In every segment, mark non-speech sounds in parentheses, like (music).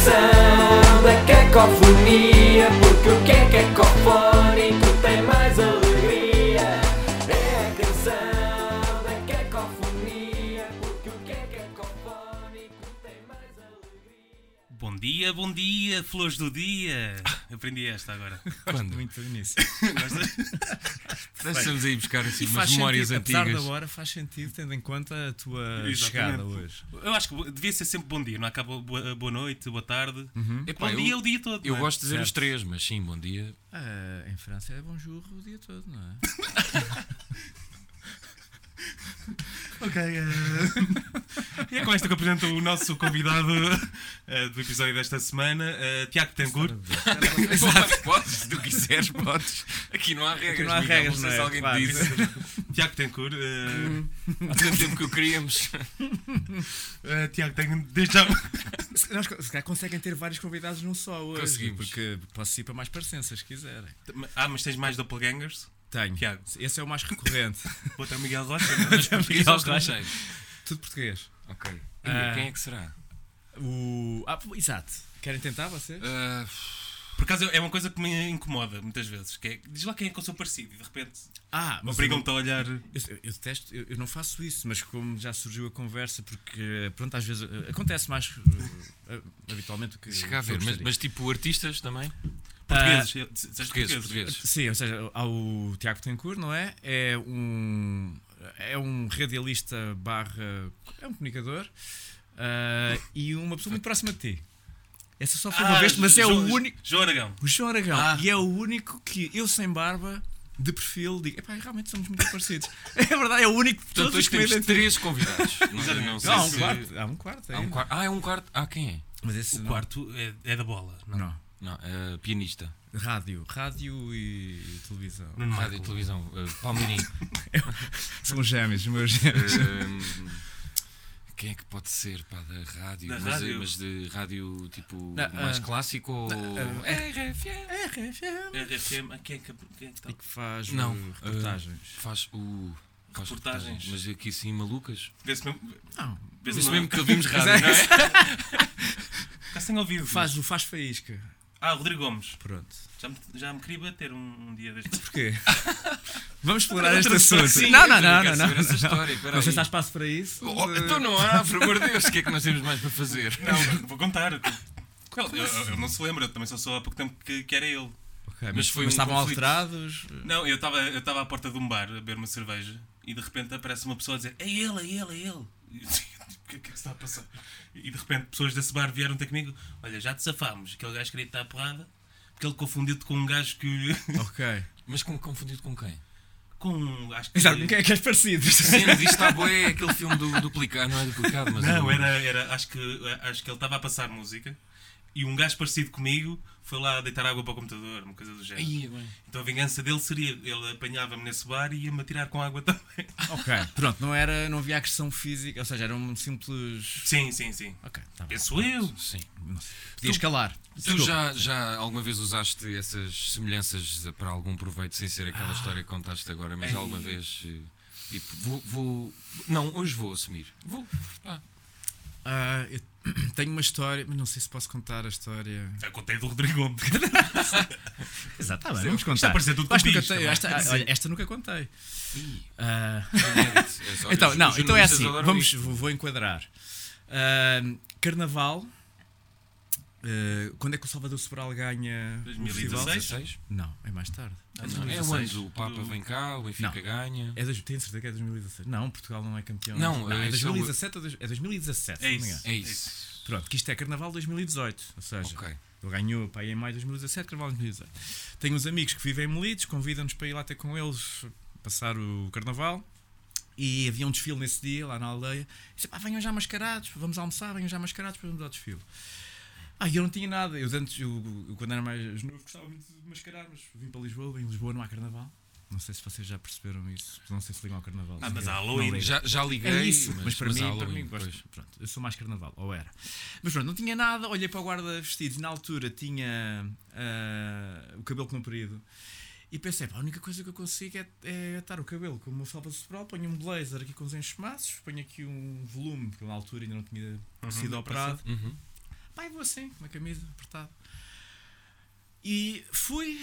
canção da cacofonia. Porque o que é cacofónico tem mais alegria. É a canção da cacofonia. Porque o que é cacofónico tem mais alegria. Bom dia, bom dia, flores do dia. (laughs) Aprendi esta agora. (laughs) Quando? Muito nisso. Deixamos aí buscar assim, umas memórias sentido, apesar antigas. da hora, faz sentido tendo em conta a tua Exatamente. chegada hoje. Eu acho que devia ser sempre bom dia, não acaba boa, boa noite, boa tarde. Epá, bom eu- dia o dia todo. Eu é? gosto de dizer os Certo. três, mas sim, bom dia. Ah, em França é bonjour o dia todo, não é? (laughs) Ok. eh, (laughs) e é com esta que apresento o nosso convidado eh, do episódio desta semana, eh, Tiago Tencourt. Podes, (laughs) podes, se tu quiseres, podes. Aqui não há regras. não há Miguel, regras, não sei não se é? alguém Claro. te disse. Tiago Tencourt. eh, Há tanto tempo que o queríamos. (laughs) Tiago Tencourt, desde já. Se, nós, se calhar conseguem ter vários convidados num só hoje. Conseguimos. Porque posso ir para mais parecenças se quiserem. Ah, mas tens mais doppelgangers? Tenho. Tiago. Esse é o mais recorrente. Outro é o Miguel Rocha. (laughs) é? Mas Miguel estrangeiro? Tudo português. Ok. E Ah. quem é que será? O... Ah, exato. Querem tentar vocês? Ah, Por acaso é uma coisa que me incomoda muitas vezes. Que é, diz lá quem é que eu sou parecido e de repente Ah, mas eu, obrigam-te a olhar. eu, eu detesto, eu, eu não faço isso, mas como já surgiu a conversa, porque pronto, às vezes eh, acontece mais eh, eh, habitualmente do que. Chega a que eu ver, mas, gostaria. mas tipo artistas também? Portugueses. disseste Portugueses, portugueses. Sim, ou seja, há o Tiago Tencourt, não é? É um, é um radialista barra. é um comunicador ah, e uma pessoa muito próxima de ti. Essa só foi uma Ah, vez, mas é o único. João Aragão. O João Aragão. Ah. E é o único que eu sem barba. De perfil, digo, epá, realmente somos muito parecidos. (laughs) É verdade, é o único de Portanto, todos os hoje que temos três convidados. (laughs) Não, não sei há um se- quarto. Há um quarto. Há um quarto. Ah, é um quarto. Ah, quem é? Mas esse O não. quarto é, é da bola. Não. Não. Não, é pianista. Rádio. Rádio e televisão. Nuno Rádio e televisão. Uh, Palmeirinho. (laughs) São gêmeos, os meus gêmeos. Hum, quem é que pode ser pá, da rádio? Da mas, rádio? mas de rádio tipo mais ah, clássico ou. RFM. RFM. ah, Quem é que, quem é que está? E que faz Não, uh, reportagens. Faz o. Faz Reportagens. Mas aqui sim malucas. Vê-se mesmo. Não. Vê-se mesmo. que ouvimos (laughs) rádio, não é? Está sem ouvido. Faz o Faz Faísca. Ah, Rodrigo Gomes. Pronto. Já me, já me queria bater um, um dia destes. Porquê? (laughs) Vamos explorar este assunto. Sim, não, não, não, não, não. essa história, Não sei se há espaço para isso. Oh, então não há, por amor de Deus, o que é que nós temos mais para fazer? Não, vou contar. Ele, eu, eu não se lembra, eu também só sou há pouco tempo que, que era ele. Ok, Mas mas, foi mas um estavam conflito. alterados. Não, eu estava eu estava à porta de um bar a beber uma cerveja e de repente aparece uma pessoa a dizer: É ele, é ele, é ele. (laughs) E disse, O que é que é está a passar? E de repente pessoas desse bar vieram ter comigo: Olha, já te safámos. Aquele gajo queria estar à porrada porque ele confundiu-te com um gajo que. (laughs) Ok. Mas com, confundido com quem? com. Acho que. Exato, com quem é que és parecido? Sim, mas isto está boé, aquele filme do duplicado, não é duplicado, mas. Não, é era, era acho, que, acho que ele estava a passar música e um gajo parecido comigo foi lá deitar água para o computador, uma coisa do género. Aí. Então a vingança dele seria: ele apanhava-me nesse bar e ia-me atirar com água (laughs) também. ok, pronto, não, era, não havia agressão física, ou seja, era um simples. Sim, sim, sim. Ok, tá bem. Penso eu. Sim. Podia escalar. Tu já, já alguma vez usaste essas semelhanças para algum proveito sem ser aquela história que contaste agora, mas Ei. alguma vez. eh, Tipo, vou, vou. Não, hoje vou assumir. Vou. Ah, Ah, eu (clears throat) tenho uma história, mas não sei se posso contar a história. Já contei do Rodrigo Gomes. Exato, tá bem, Sim, vamos contar. está a parecer tudo que contei- tá esta, bem? olha, esta nunca contei. Ah, só- (laughs) então, não, então é assim, vamos, vou, vou enquadrar. Ah, carnaval. Ah, quando é que o Salvador Sobral ganha o 2016? festival? 16? Não, é mais tarde. Não, é 2016. onde o Papa vem cá, o Benfica Não. ganha. É dois, tenho certeza que é 2016. Não, Portugal não é campeão. Não, é é só- 2017 ou é 2017. É não isso. É isso. Pronto, que isto é Carnaval 2018. Ou seja, Ok. ele ganhou para aí em maio de 2017, Carnaval 2018. Tenho uns amigos que vivem em Melides, convidam-nos para ir lá ter com eles, passar o Carnaval. E havia um desfile nesse dia, lá na aldeia. E disse, pá, venham já mascarados, vamos almoçar, venham já mascarados para vamos ao desfile. Ah, eu não tinha nada. Eu, antes, eu, eu quando era mais novo, gostava muito de mascarar, mas vim para Lisboa. Em Lisboa não há Carnaval. Não sei se vocês já perceberam isso. Não sei se ligam ao Carnaval. Ah, mas há Halloween. Já, já liguei, É isso, mas, para mim, há para Halloween, mim gosto, pois. pronto, eu sou mais carnaval, ou era. Mas pronto, não tinha nada, olhei para o guarda vestidos, na altura tinha ah, o cabelo comprido e pensei, pá, a única coisa que eu consigo é, é atar o cabelo como uma salva sobral, ponho um blazer aqui com os enchemaços, ponho aqui um volume, porque na altura ainda não tinha sido operado. Uhum. Pai, vou assim, uma camisa apertada. E fui,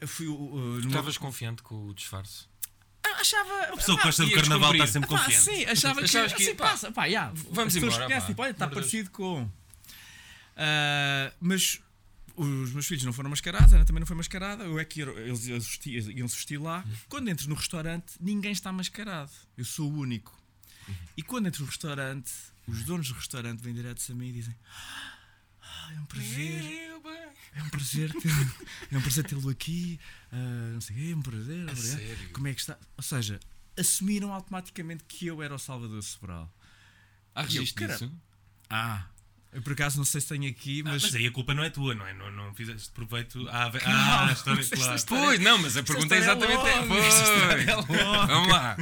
eu fui uh, numa- Estavas confiante com o disfarce? Ah, achava. A pessoa que gosta do carnaval está sempre confiante. sim, achava que, que, assim, pá, passa, pá, yeah, vamos embora, conhecem, tipo, olha, está parecido com. Ah, mas os meus filhos não foram mascarados, a Ana também não foi mascarada, eu é que eles iam se vestir, lá. Quando entro no restaurante, ninguém está mascarado, eu sou o único. E quando entro no restaurante, os donos do restaurante vêm direto a mim e dizem: ah, É um prazer. É um prazer ter- é um prazer tê-lo aqui. ah, não sei o quê, é um prazer. obrigado. sério? Como é que está? Ou seja, assumiram automaticamente que eu era o Salvador Sobral. Há registro disso? Ah, eu por acaso não sei se tenho aqui, Ah, mas. mas aí a culpa não é tua, não é? Não, não fizeste proveito. Ah, ah, a história, claro. história- Pois, não, mas a pergunta é é exatamente longa, é essa. Foi. longa. Vamos lá.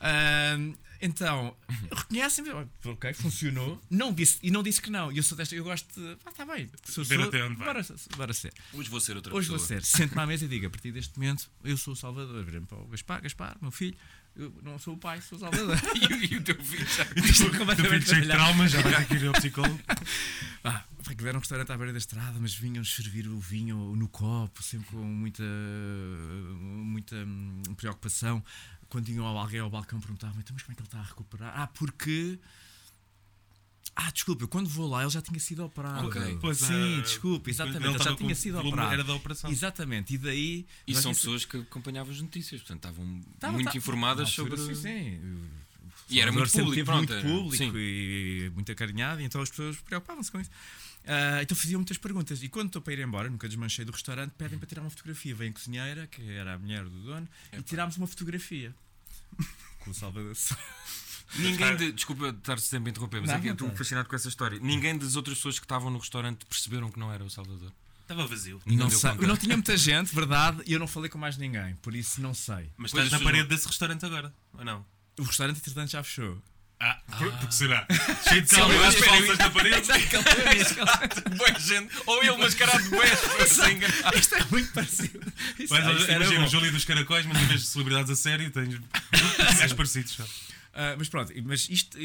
Ahm, então, reconhecem-me, ok, funcionou. Não disse, e não disse que não. E eu sou desta, eu gosto de. Ah, está bem. Se eu Ver sou, até onde vai. bora, bora ser. Hoje vou ser outra Hoje vou pessoa. ser. Sento-me à mesa e digo: a partir deste momento, eu sou o Salvador. Virei-me para o Gaspar, Gaspar, meu filho. Eu não sou o pai, sou o Salvador. (laughs) E, o- e o teu filho já. (laughs) Isto é O teu completamente filho cheio de traumas, já vai ter que ir ao psicólogo. (laughs) Ah, foi que era um restaurante à beira da estrada, mas vinham servir o vinho no copo, sempre com muita, muita hum, preocupação. Quando vinham alguém ao balcão perguntavam, então, mas como é que ele está a recuperar? Ah, porque. Ah, desculpa, eu quando vou lá ele já tinha sido operado. Ok. Pois, Sim, ah, desculpa, exatamente, ele ele, já tinha sido operado. Era da operação. Exatamente, e daí. E são tinha- pessoas que acompanhavam as notícias, portanto estavam Tava- muito tava- informadas sobre. Sim, sim. E era muito público, pronto, muito público sim. e muito acarinhado, e então as pessoas preocupavam-se com isso. Ah, então faziam muitas perguntas. E quando estou para ir embora, nunca desmanchei do restaurante, pedem para tirar uma fotografia. Vem a cozinheira, que era a mulher do dono, e tirámos uma fotografia. (laughs) Com o Salvador. Ninguém de. Desculpa estar sempre a interromper, mas Não, é que estou tem. fascinado com essa história. Ninguém das outras pessoas que estavam no restaurante perceberam que não era o Salvador. Estava vazio. Não, sei, não tinha muita gente, verdade, e eu não falei com mais ninguém, por isso não sei. Mas Pois estás na parede não- desse restaurante agora, ou não? O restaurante, entretanto, já fechou. Ah, por- porque será? Cheio de aí. falsas na parede. Boa gente. Ou ele mascarado de boés. sem graça. Isto é muito parecido. Isto, Mas, ah, isto era imagina o Júlio dos Caracóis, mas em vez de celebridades a sério, tens (laughs) gajos parecidos. só. Ah, mas pronto, mas isto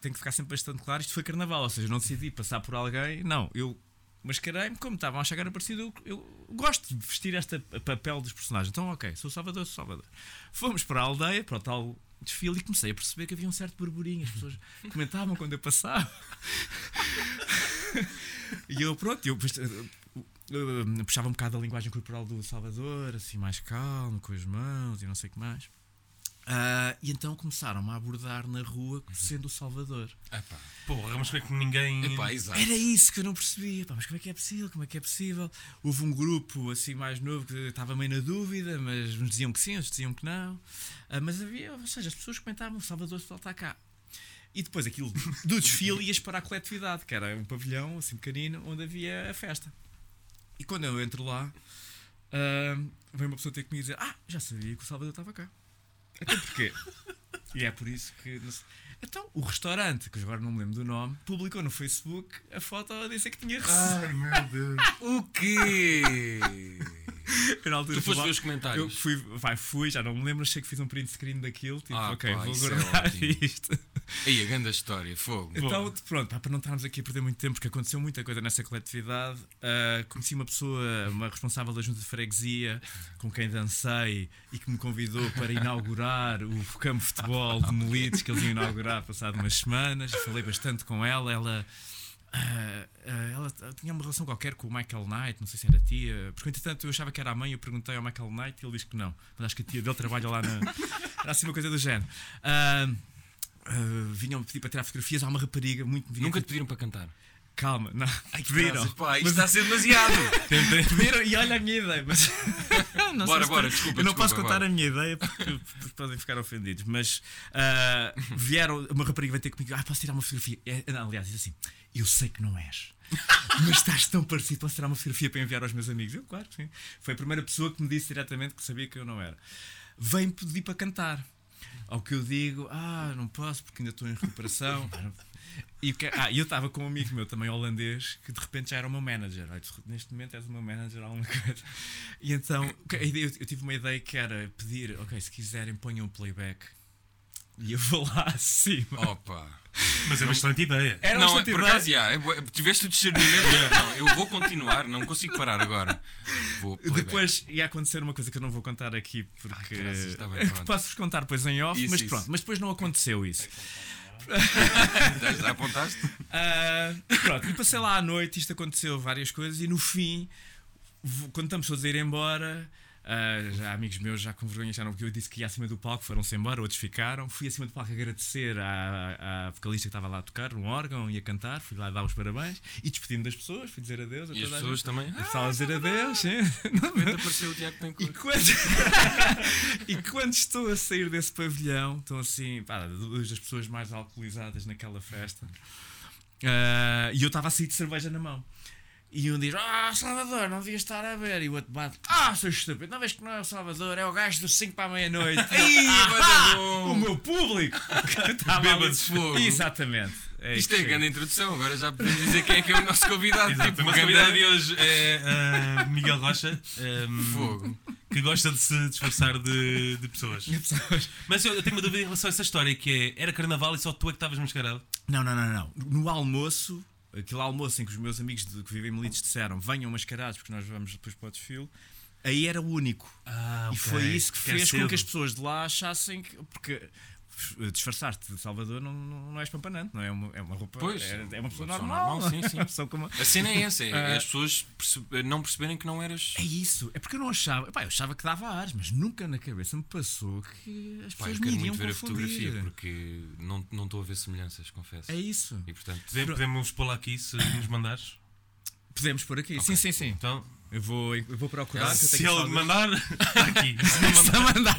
tem que ficar sempre bastante claro: isto foi carnaval, ou seja, eu não decidi passar por alguém, não, eu mascarei-me, como estavam a chegar a parecido, eu, eu gosto de vestir este papel dos personagens. Então, ok, sou Salvador, sou Salvador. Fomos para a aldeia, para o tal desfile, e comecei a perceber que havia um certo burburinho, as pessoas comentavam quando eu passava. (laughs) e eu, pronto, eu. depois, eh, eh, puxava um bocado a linguagem corporal do Salvador, assim, mais calmo, com as mãos e não sei o que mais. Ah, e então começaram-me a abordar na rua sendo o Salvador. Epá, Porra, mas como é que ninguém. epá. Era isso que eu não percebia. Pá, mas como é que é possível? Como é que é possível? Houve um grupo assim mais novo que estava meio na dúvida, mas uns diziam que sim, outros diziam que não. Ah, mas havia, ou seja, as pessoas comentavam: o Salvador só está cá. E depois aquilo do desfile ias para a coletividade, que era um pavilhão assim pequenino onde havia a festa. E quando eu entro lá, ah, vem uma pessoa ter comigo e dizer: Ah, já sabia que o Salvador estava cá. Então porquê? E é por isso que. Então, o restaurante, que agora não me lembro do nome, publicou no Facebook a foto a dizer que tinha recebido. Ai meu Deus. O quê? Eu, na altura, Tu fui foste ver os comentários. Eu fui, vai, fui, já não me lembro, achei que fiz um print screen daquilo. Tipo, Ah, ok, pá, vou é guardar ótimo. (laughs) isto. Aí, a grande história, fogo. Então, pronto, pá, para não estarmos aqui a perder muito tempo, porque aconteceu muita coisa nessa coletividade. ah, conheci uma pessoa, uma responsável da junta de freguesia, com quem dancei e que me convidou para inaugurar o campo de futebol de Melides, que eles iam inaugurar passado umas semanas. Falei bastante com ela. Ela. ah, ah, ela tinha uma relação qualquer com o Michael Knight, não sei se era tia, porque entretanto eu achava que era a mãe. Eu perguntei ao Michael Knight e ele disse que não, mas acho que a tia dele trabalha lá na. Era assim uma coisa do género. Ah, ah, vinham pedir para tirar fotografias. Há uma rapariga muito. Nunca te pediram para cantar. Calma, não. Ai, pediram. graças, pá, isto está a ser demasiado. (laughs) Pediram e olha a minha ideia. Mas (laughs) não Bora, bora, desculpa, Eu não desculpa, posso contar bora. a minha ideia porque, porque (laughs) podem ficar ofendidos. Mas ah, vieram, uma rapariga vai ter comigo. Ah, posso tirar uma fotografia? É, não, aliás, diz assim: Eu sei que não és. Mas estás tão parecido, posso tirar uma fotografia para enviar aos meus amigos? Eu, claro, sim. Foi a primeira pessoa que me disse diretamente que sabia que eu não era. Vem pedir para cantar. Ao que eu digo, ah, não posso porque ainda estou em recuperação. (laughs) E que- ah, eu estava com um amigo meu também holandês que de repente já era o meu manager. Neste momento és o meu manager, alguma coisa. E então eu, tive uma ideia que era pedir, ok, se quiserem ponham o playback E eu vou lá (laughs) acima. Opa! Mas é uma excelente ideia. Era não, bastante por ideia. acaso, já, é tiveste o discernimento. não, eu vou continuar, não consigo parar agora. Depois ia acontecer uma coisa que eu não vou contar aqui porque graças, está bem, (laughs) posso-vos contar depois em off, Isso, mas isso. pronto, mas depois não aconteceu isso. (laughs) Já, apontaste? Ah, pronto, e passei lá à noite, isto aconteceu várias coisas, e no fim, quando estamos todos a ir embora, ah, já amigos meus já com vergonha já não, porque eu disse que ia acima do palco, foram-se embora, outros ficaram. Fui acima do palco agradecer à, à vocalista que estava lá a tocar, um órgão e a cantar, fui lá dar os parabéns e despedindo das pessoas, fui dizer adeus a E as pessoas também? A pessoa a dizer adeus, sim. De repente apareceu o Tiago E Tencourt. quando, (laughs) e quando estou a sair desse pavilhão, estão assim, pá, duas das pessoas mais alcoolizadas naquela festa, ah, e eu estava a sair de cerveja na mão. E um diz: Ah, Salvador, não devias estar a ver. E o outro bate: Ah, sou estúpido, não vês que não é o Salvador, é o gajo dos 5 para a meia-noite. (laughs) Ah, (laughs) o meu público! que (laughs) Bêbado ali- de fogo. Exatamente. É Isto é a grande introdução, agora já podemos dizer quem é que é o nosso convidado. Exato. Tipo, o nosso convidado de hoje é ah, Miguel Rocha, ah, Fogo. que gosta de se disfarçar de, de pessoas. Pessoas- Mas eu, eu tenho uma dúvida em relação a essa história, que é, era carnaval e só tu é que estavas mascarado? Não, não, não, não. No almoço, aquele almoço em que os meus amigos de, que vivem em Melides disseram venham mascarados porque nós vamos depois para o desfile, aí era o único. Ah, E foi isso que Quer fez com cedo. que as pessoas de lá achassem que. Porque disfarçar-te de Salvador não, não, não és pampanante, não é uma, é uma roupa. Pois, é, é uma pessoa normal. normal, sim, sim. É pessoa como- A cena é essa, é, Ah. as pessoas perce- não perceberem que não eras. É isso, é porque eu não achava. Pá, eu achava que dava ares, mas nunca na cabeça me passou que as Pá, pessoas eu me quero muito ver a confundir. fotografia porque não não estou a ver semelhanças, confesso. É isso. E portanto, Podemos, pô-la aqui se nos mandares? Podemos pôr aqui. Sim, sim, sim. Então, Eu vou, eu vou procurar. eu se ele mandar, (laughs) está aqui. Se não mandar,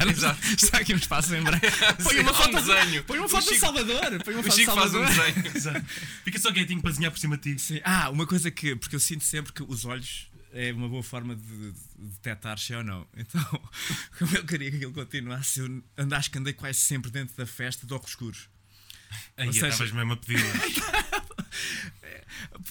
Está aqui um espaço em branco. (laughs) Põe uma Há um foto, desenho. põe uma foto do Chico- Salvador. Põe uma o foto do faz um Salvador. desenho. (laughs) Exato. Fica só quietinho para desenhar por cima de ti. Sim. Ah, uma coisa que. Porque eu sinto sempre que os olhos é uma boa forma de, de detectar se é ou não. Então, como eu queria que aquilo continuasse, eu ando- acho que andei quase sempre dentro da festa de óculos escuros. Aí estavas mesmo a pedir.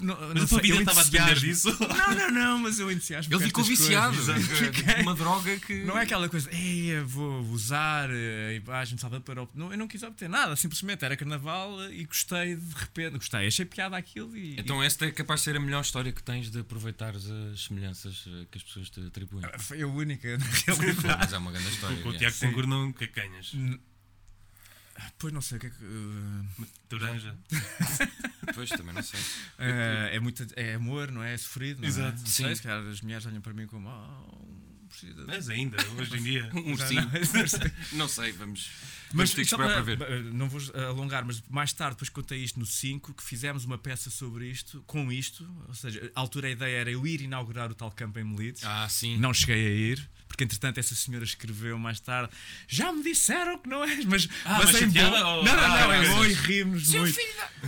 Não, Mas não a tua vida estava a depender disso. (laughs) Não, não, não, mas eu entusiasmo. Ele ficou viciado (laughs) Fiquei. de uma droga que. Não é aquela coisa, ei, vou usar eh, a imagem de Salvador para. ob-" Não, eu não quis obter nada, simplesmente era carnaval eh, e gostei de repente, gostei, achei piada aquilo e. Então esta é capaz de ser a melhor história que tens de aproveitares as semelhanças eh, que as pessoas te atribuem. e foi a única, (laughs) na realidade. Mas é uma grande história. Com o é. Tiago Tengur não, é que ganhas? Pois não sei o que é que. eh, Toranja. (laughs) Pois, também não sei. eh, é, muito, é amor, não é? É sofrido. Não Exato. É? Não Sim. sei, se calhar as mulheres olham para mim como. Oh, precisa Mas ainda, hoje em dia. (laughs) Um Já ursinho. não- sei, vamos. Mas Vamos só esperar para ver. eh, Não vou alongar, mas mais tarde, depois contei isto no 5, que fizemos uma peça sobre isto, com isto. Ou seja, a altura a ideia era eu ir inaugurar o tal campo em Melides. Ah, sim. Não cheguei a ir, porque entretanto essa senhora escreveu mais tarde: Já me disseram que não és, mas, Ah, mas em bom. chateada Não, ou- não, Ah, não, é bom e rimos muito.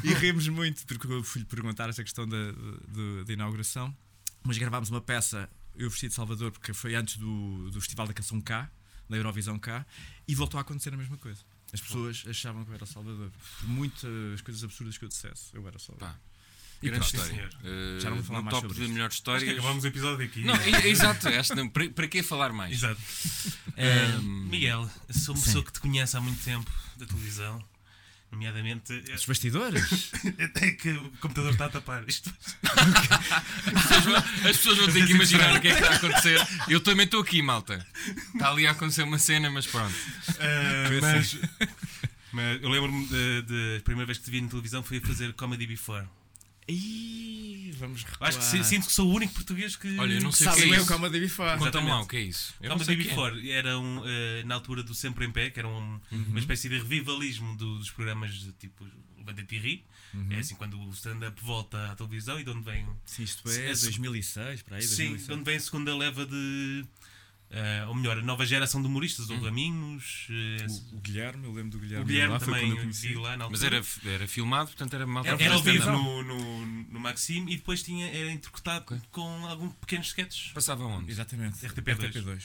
E rimos muito, porque eu fui-lhe perguntar essa questão da, da, da inauguração. Mas gravámos uma peça, eu vesti de Salvador, porque foi antes do, do Festival da Canção K, da Eurovisão K, e voltou a acontecer a mesma coisa. As pessoas achavam que eu era Salvador. Por muitas coisas absurdas que eu dissesse, eu era Salvador. Pá, E grande pronto. história. Eh, Já não vou falar no mais top sobre de melhores Acho que histórias. acabamos o episódio aqui. Não, é- (laughs) exato. Acho não- para, para que falar mais? Exato. Ahm, Miguel, eu sou uma Sim. pessoa que te conhece há muito tempo da televisão, nomeadamente. Os bastidores? (laughs) Até que o computador está a tapar isto. (laughs) As pessoas vão- as pessoas vão ter que imaginar o que é que está a acontecer. Eu também estou aqui, malta. Está ali a acontecer uma cena, mas pronto. Foi mas, mas eu lembro-me de, de- a primeira vez que te vi na televisão foi a fazer Comedy Before. Ih, vamos recuar. Acho que si- sinto que sou o único português que. Olha, eu não sei o Sabe que é bem o isso. Comedy Before. Conta-me lá Exatamente. o que é isso. Eu não sei Comedy o que é. Before era um, eh, na altura do Sempre em Pé, que era um- Uhum. uma espécie de revivalismo do- dos programas de tipo Levanta-te e Ri. Uhum. É assim quando o stand-up volta à televisão e de onde vem. Sim, isto é Esse- 2006, para aí, Sim, 2006. de onde vem a segunda leva de. Eh, ou melhor, a nova geração de humoristas, o Raminhos. eh, O, o Guilherme, eu lembro do Guilherme. o Guilherme lá, foi também quando eu eu conheci. vi lá na Mas era, era filmado, portanto era mal Era, era ao vivo no, no, no Maxim e depois tinha, era interpretado Ok. com alguns pequenos sketches. Passava onde? Exatamente. RTP2.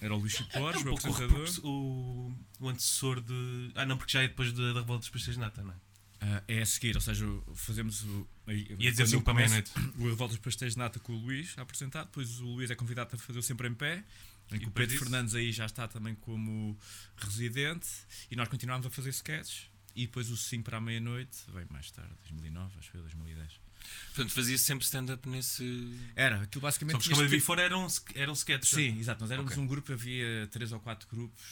Era o Luís Chico Era Borges, um o apresentador. o, o antecessor de. Ah, não, porque já é depois da, da revolta dos pastéis de nata, não é? Ah, é a seguir, ou seja, fazemos o. Ia dizer 5 para meia-noite. o Revoltas Pastéis de Nata com o Luís a apresentar, depois o Luís é convidado a fazer o sempre em pé, em que o Pedro? Fernandes aí já está também como residente e nós continuámos a fazer sketches e depois o 5 para a meia-noite, veio mais tarde, 2009, acho que foi 2010. Portanto, fazia sempre stand-up nesse. Era, aquilo basicamente Só que os Comedy que- Before eram, eram sketches. Sim, exato, nós éramos Ok. um grupo, havia três ou quatro grupos.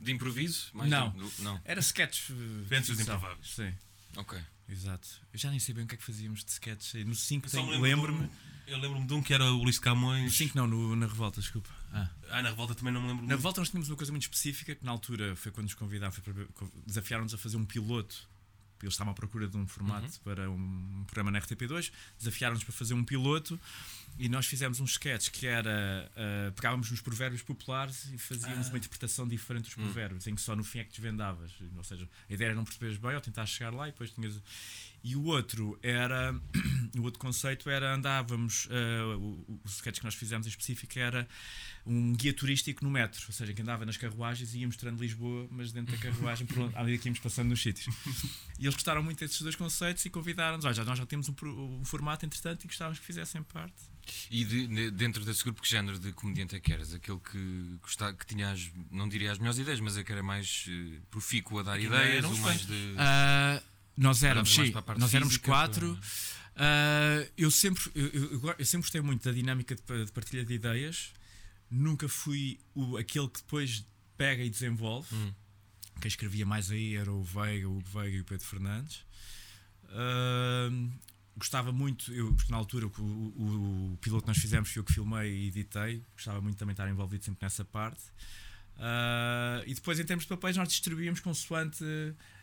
De improviso? Mais Não. do- não. Era sketches. eh, Ventos de improváveis. Sim, Ok. exato. Eu já nem sei bem o que é que fazíamos de sketches. No 5 Eu só me tem- lembro de lembro-me. um- Eu lembro-me de um que era o Ulisses Camões. No 5 não, no- na revolta, desculpa. Ah. Ah, na revolta também não me lembro Na muito. revolta nós tínhamos uma coisa muito específica que na altura foi quando nos convidaram, desafiaram-nos a fazer um piloto. Eles estavam à procura de um formato Uhum. para um programa na RTP2, desafiaram-nos para fazer um piloto e nós fizemos um sketch que era ah, pegávamos nos provérbios populares e fazíamos Ah. uma interpretação diferente dos Hum. provérbios, em que só no fim é que desvendavas. Ou seja, a ideia era não perceberes bem ou tentar chegar lá e depois tinhas. E o outro era. (clears throat) o outro conceito era andávamos. ah, o, o sketch que nós fizemos em específico era um guia turístico no metro, ou seja, que andava nas carruagens e ia mostrando Lisboa, mas dentro da carruagem, por onde, à medida que íamos passando nos sítios. (laughs) E eles gostaram muito desses dois conceitos e convidaram-nos. Olha, já- nós já temos um, um formato interessante e gostávamos que fizessem parte. E de- de- dentro desse grupo, que género de comediante é que eras? Aquele que, gostava, que tinha, as, não diria as melhores ideias, mas é que era mais eh, profícuo a dar Que ideias, ou mais de. Ah, nós éramos, sim, nós éramos física, quatro. Ah, eu, sempre, eu, eu- eu sempre gostei muito da dinâmica de, de partilha de ideias. Nunca fui o, aquele que depois pega e desenvolve. Hum. Quem escrevia mais aí era o Veiga, o Hugo Veiga e o Pedro Fernandes. Ahm, gostava muito, eu, porque na altura o, o- o piloto que nós fizemos foi eu que filmei e editei. Gostava muito também de estar envolvido sempre nessa parte. Ah, e depois, em termos de papéis, nós distribuíamos consoante.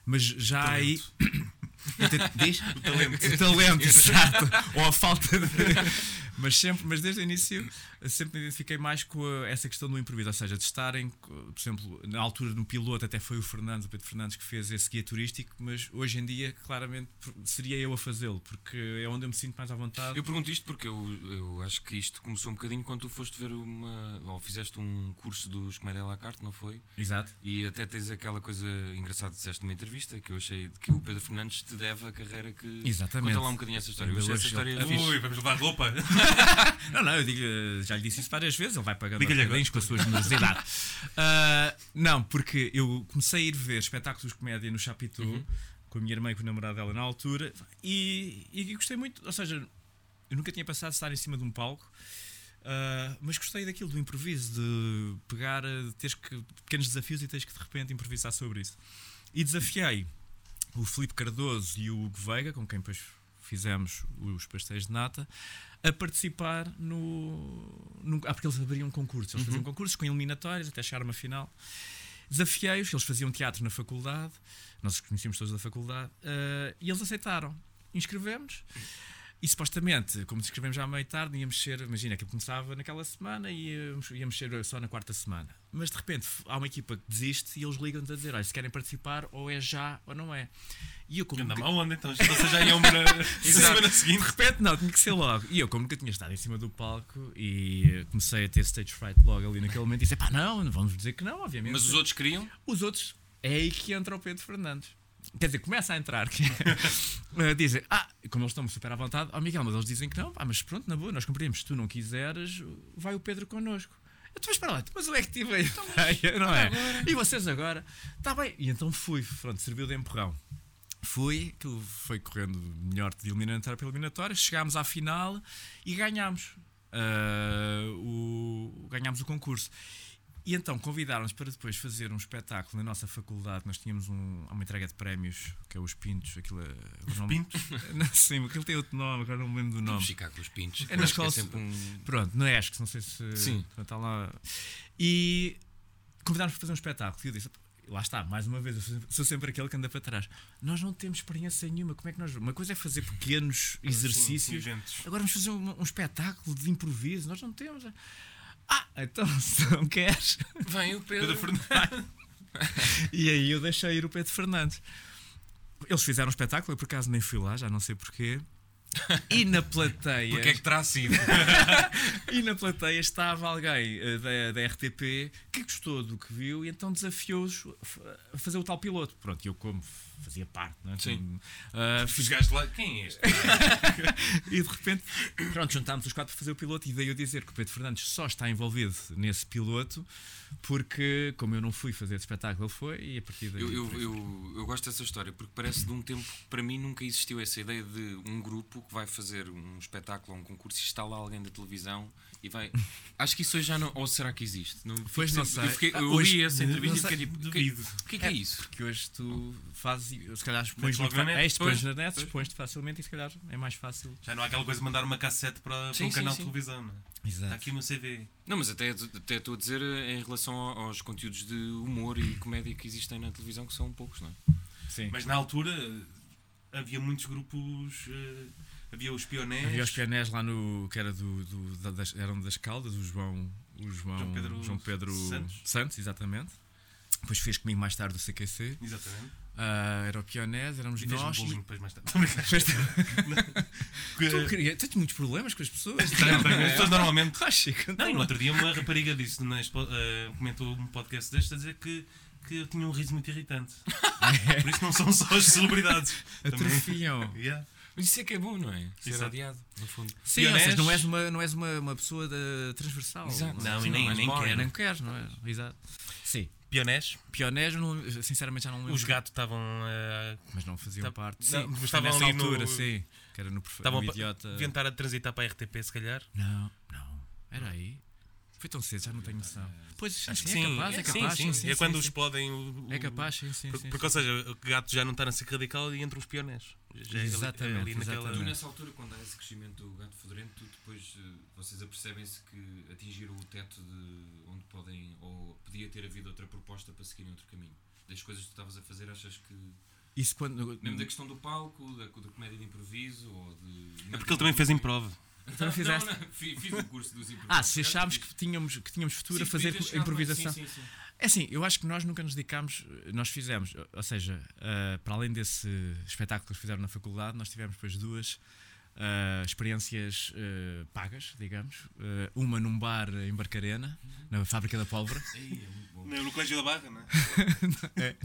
Mas já aí. (coughs) Diz? O (coughs) talento. O talento, exato. Ou a falta de. (laughs) Mas sempre, mas desde o início sempre me identifiquei mais com a- essa questão do improviso, ou seja, de estarem, por exemplo, na altura no piloto até foi o Fernando, o Pedro Fernandes que fez esse guia turístico, mas hoje em dia claramente seria eu a fazê-lo, porque é onde eu me sinto mais à vontade. Eu pergunto isto porque eu, eu acho que isto começou um bocadinho quando tu foste ver uma. ou fizeste um curso dos Comédia à la carte, não foi? Exato. E até tens aquela coisa engraçada disseste numa entrevista que eu achei que o Pedro Fernandes te deve a carreira que. Exatamente. Conta lá um bocadinho essa história. Eu achei essa história. Ui, vamos levar roupa. (laughs) (laughs) Não, não, eu digo, já lhe disse isso várias vezes, ele vai pagando Diga-lhe aos bocadinhos com a sua generosidade. (laughs) Ah, não, porque eu comecei a ir ver espetáculos de comédia no Chapitou Uhum. com a minha irmã e com o namorado dela na altura e, e gostei muito, ou seja, eu nunca tinha passado de estar em cima de um palco. ah, mas gostei daquilo do improviso, de pegar, ah, de teres que, pequenos desafios e tens que de repente improvisar sobre isso. E desafiei o Filipe Cardoso e o Hugo Veiga, com quem depois fizemos os pastéis de nata, a participar no. no ah, porque eles abriam concursos. Eles faziam concursos com eliminatórias até chegar a uma final. Desafiei-os, eles faziam teatro na faculdade, nós os conhecíamos todos da faculdade, ah, e eles aceitaram. Inscrevemos. E supostamente, como inscrevemos já à meia tarde, íamos ser, imagina, que começava naquela semana e íamos, íamos ser só na quarta semana. Mas de repente há uma equipa que desiste e eles ligam-nos a dizer: olha, se querem participar, ou é já ou não é. E eu, como Anda mal onda então. Vocês já iam para (laughs) na semana de seguinte. repente, não, tinha que ser logo. E eu, como nunca tinha estado em cima do palco e eh, comecei a ter stage fright logo ali naquele momento, disse: pá, não, não vamos dizer que não, obviamente. Mas os outros queriam? Os outros, é aí que entra o Pedro Fernandes. Quer dizer, começa a entrar. Que (laughs) eh, dizem, ah, como eles estão super à vontade, oh Miguel, mas eles dizem que não, pá, mas pronto, na boa, nós cumprimos. Se tu não quiseres, vai o Pedro connosco. Eu, mas para lá, mas eu é que tive a ideia, não é? E vocês agora? Está bem. E então fui, pronto, serviu de empurrão. Fui, aquilo foi correndo melhor de eliminatória para eliminatória, chegámos à final e ganhámos. ah, o, ganhámos o concurso. E então convidaram-nos para depois fazer um espetáculo na nossa faculdade. Nós tínhamos um, uma entrega de prémios, que é os Pintos. Aquilo, é- o nome- Pintos? Não, (laughs) sim, aquilo tem outro nome, agora não me lembro do nome. Com os pintos. É na que escola- sempre um. Pronto, no ESC, não sei se. Sim. Está lá. E convidaram-nos para fazer um espetáculo. E eu disse: lá está, mais uma vez, eu sou- sempre aquele que anda para trás. Nós não temos experiência nenhuma. Como é que nós. Uma coisa é fazer pequenos exercícios. eventos. Agora vamos fazer um, um espetáculo de improviso. Nós não temos. Ah, então (laughs) se não queres. Vem o Pedro. Pedro Fernandes. E aí eu deixei ir o Pedro Fernandes. Eles fizeram um espetáculo, eu por acaso nem fui lá, já não sei porquê. E na plateia. Porque é que terá sido? (laughs) E na plateia estava alguém eh, da, da RTP que gostou do que viu e então desafiou-os a fazer o tal piloto. Pronto, eu como fazia parte, não é? Sim. Fiz- Chegaste lá, quem é este? (laughs) e de repente, pronto, juntámos os quatro para fazer o piloto e daí eu dizer que o Pedro Fernandes só está envolvido nesse piloto porque, como eu não fui fazer esse espetáculo, ele foi e a partir daí. Eu, eu, eu, eu gosto dessa história porque parece de um tempo que para mim nunca existiu essa ideia de um grupo que vai fazer um espetáculo ou um concurso e está lá alguém da televisão e vai. Acho que isso hoje já não. Ou será que existe? Não, Pois não sempre- Eu, sei. fiquei, eu Hoje- ouvi essa entrevista e sei. fiquei tipo. o que- Duvido. O que é que é isso? Porque hoje tu fazes, se calhar expões logo na net, expões pois, na net, expões-te facilmente e se calhar é mais fácil. Já não há aquela coisa de mandar uma cassete para, para Sim, um sim, canal sim. de televisão, não é? Exato. Está aqui o meu CV. Não, mas até até estou a dizer eh, em relação ao- aos conteúdos de humor e comédia que existem na televisão, que são poucos, não é? Sim. Mas na altura havia muitos grupos. eh, havia os pionés. Havia os pianés lá no. que era do, do- da- das, eram das Caldas, o João. O João, João Pedro João Pedro Santos. exatamente. Depois fez comigo mais tarde o CQC. Exatamente. Ah, era o Pionés, éramos E um nós. bullying e- depois mais tarde. (laughs) (laughs) Tu queria- Tens muitos problemas com as pessoas. Tenho, tenho. As pessoas normalmente. Ah, Chico, Não, no outro dia uma rapariga disse, na expo- eh, comentou um podcast deste a dizer que, que eu tinha um riso muito irritante. (laughs) Por isso não são só as celebridades. Atrofiam. Yeah. Mas isso é que é bom, não é? Ser Exato. odiado, no fundo. Sim, ou seja, não és uma, não és uma, uma pessoa da- transversal. Exato. Não, e nem, nem quero. Não queres, não é? Exato. Sim. Pionés, Pionés, não- sinceramente já não lembro. os gatos estavam. eh, Mas não faziam Tá- parte. não, Sim, foi estavam nessa ali no- altura, sim. Que era no, estavam no idiota. deviam estar a transitar para a RTP, se calhar. Não, não. Era aí. Foi tão cedo, já não tenho noção. Pois, sim, Acho que sim, é capaz, é capaz. sim, sim, sim. É quando sim, os podem. o- o- É capaz, sim, sim. Porque, sim, porque, sim. ou seja, o gato já não está a ser radical e entram os pionés. Já é ali- Exatamente, ali naquela- Tu exatamente. nessa altura, quando há esse crescimento do gato fedorento, tu depois eh, vocês apercebem-se que atingiram o teto de onde podem, ou podia ter havido outra proposta para seguirem outro caminho. Das coisas que tu estavas a fazer, achas que. Isso quando. Mesmo da questão do palco, da, da comédia de improviso, ou de. É porque ele também fez improv. Tu não fizeste? Não, não, fiz, fiz o curso dos improvisos. Ah, se achámos que tínhamos, que tínhamos futuro a fazer improvisação. Sim, sim, sim. É assim, eu acho que nós nunca nos dedicámos, nós fizemos, ou seja, ah, para além desse espetáculo que eles fizeram na faculdade, nós tivemos depois duas ah, experiências ah, pagas, digamos. Uma num bar em Barcarena, na fábrica da pólvora. É. No Colégio da Barra, não é? (laughs) é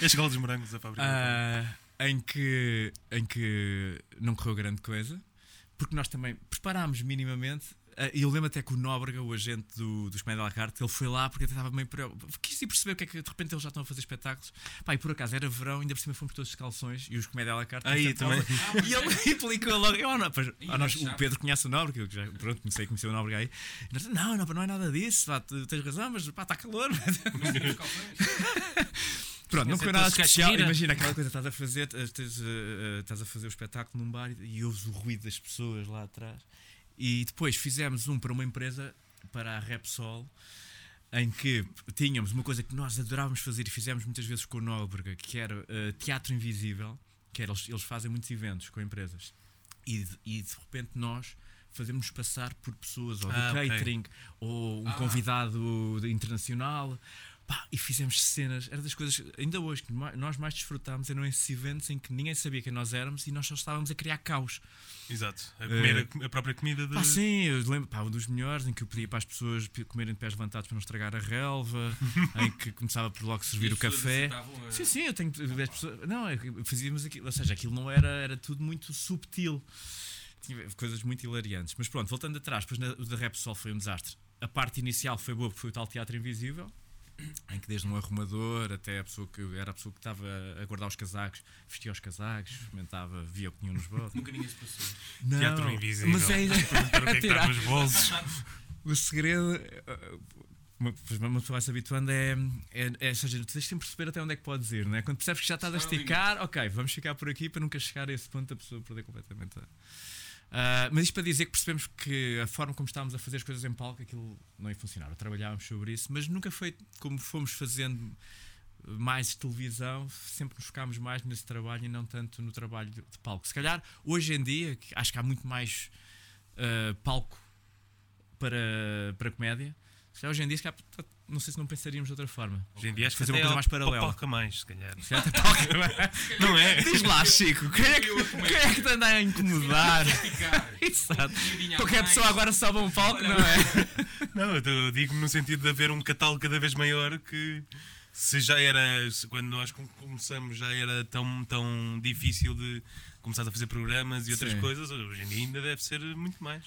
a escola dos morangos, a fábrica. Ah, em, que, em que não correu grande coisa, porque nós também preparámos minimamente. ah, E eu lembro até que o Nóbrega, o agente do, dos Comédia à la carte, ele foi lá porque até estava meio preocupado. Quis ir perceber o que é que de repente eles já estão a fazer espetáculos. Pá, e por acaso era verão, ainda por cima fomos todos de calções e os Comédia à la carte. Aí também. E ele (laughs) implicou logo. Eu, não, pois, Ih, ah, nós- o Pedro conhece o Nóbrega, eu já pronto, comecei a conhecer o Nóbrega aí. E nós, não, não, não é nada disso, pá, tu tens razão, mas pá, está calor. (laughs) Pronto, não foi nada especial. Imagina aquela coisa, estás a fazer, eh, tens, eh, eh, estás a fazer o espetáculo num bar e, ouves o ruído das pessoas lá atrás. E depois fizemos um para uma empresa, para a Repsol, em que tínhamos uma coisa que nós adorávamos fazer e fizemos muitas vezes com o Nóbrega, que era eh, teatro invisível, que era, eles, eles fazem muitos eventos com empresas. E, de- e de repente nós fazemos passar por pessoas, ou do Ah, ok. catering, ou um convidado de- internacional. Pá, e fizemos cenas, era das coisas, ainda hoje, que nós mais desfrutámos eram esses eventos em que ninguém sabia quem nós éramos e nós só estávamos a criar caos. Exato. A, comer a com- a, própria comida de. Pá, sim, eu lembro, pá, um dos melhores em que eu pedia para as pessoas pe- comerem de pés levantados para não estragar a relva, (laughs) em que começava por logo servir o café. Sim, sim, eu tenho as pessoas. Não, é fazíamos aquilo, ou seja, aquilo não era, era tudo muito subtil. Tinha coisas muito hilariantes. Mas pronto, voltando atrás, depois na- o da Repsol foi um desastre. A parte inicial foi boa porque foi o tal teatro invisível, em que desde um arrumador até a pessoa que era a pessoa que estava a guardar os casacos, vestia os casacos, experimentava, via o que tinham nos bolsos. Nunca ninguém se passou. Não, Teatro invisível. Mas é, o que é que está nos bolsos? (laughs) o segredo, eh, uma, pois uma pessoa vai se habituando, é, é, é ou seja, tu tens sempre perceber até onde é que podes ir, não é? Quando percebes que já estás a esticar, ok, vamos ficar por aqui para nunca chegar a esse ponto da pessoa perder completamente. a- Ah, mas isto para dizer que percebemos que a forma como estávamos a fazer as coisas em palco, aquilo não ia funcionar. Trabalhávamos sobre isso, mas nunca foi como fomos fazendo mais televisão, sempre nos focámos mais nesse trabalho e não tanto no trabalho de, palco. Se calhar, hoje em dia, acho que há muito mais ah, palco para, para comédia, se calhar hoje em dia, se calhar, não sei se não pensaríamos de outra forma. Hoje em dia acho que Fazer uma coisa mais paralela. Poca mais, se calhar. Se calhar palco- (laughs) Não é? Diz lá, Chico, quem é que, quem é que te anda a incomodar? (laughs) Exato. Qualquer pessoa agora sobe um palco, não é? (laughs) Não, eu digo no sentido de haver um catálogo cada vez maior que, se já era, se quando nós com- começamos, já era tão, tão difícil de começar a fazer programas e outras Sim. coisas, hoje em dia ainda deve ser muito mais.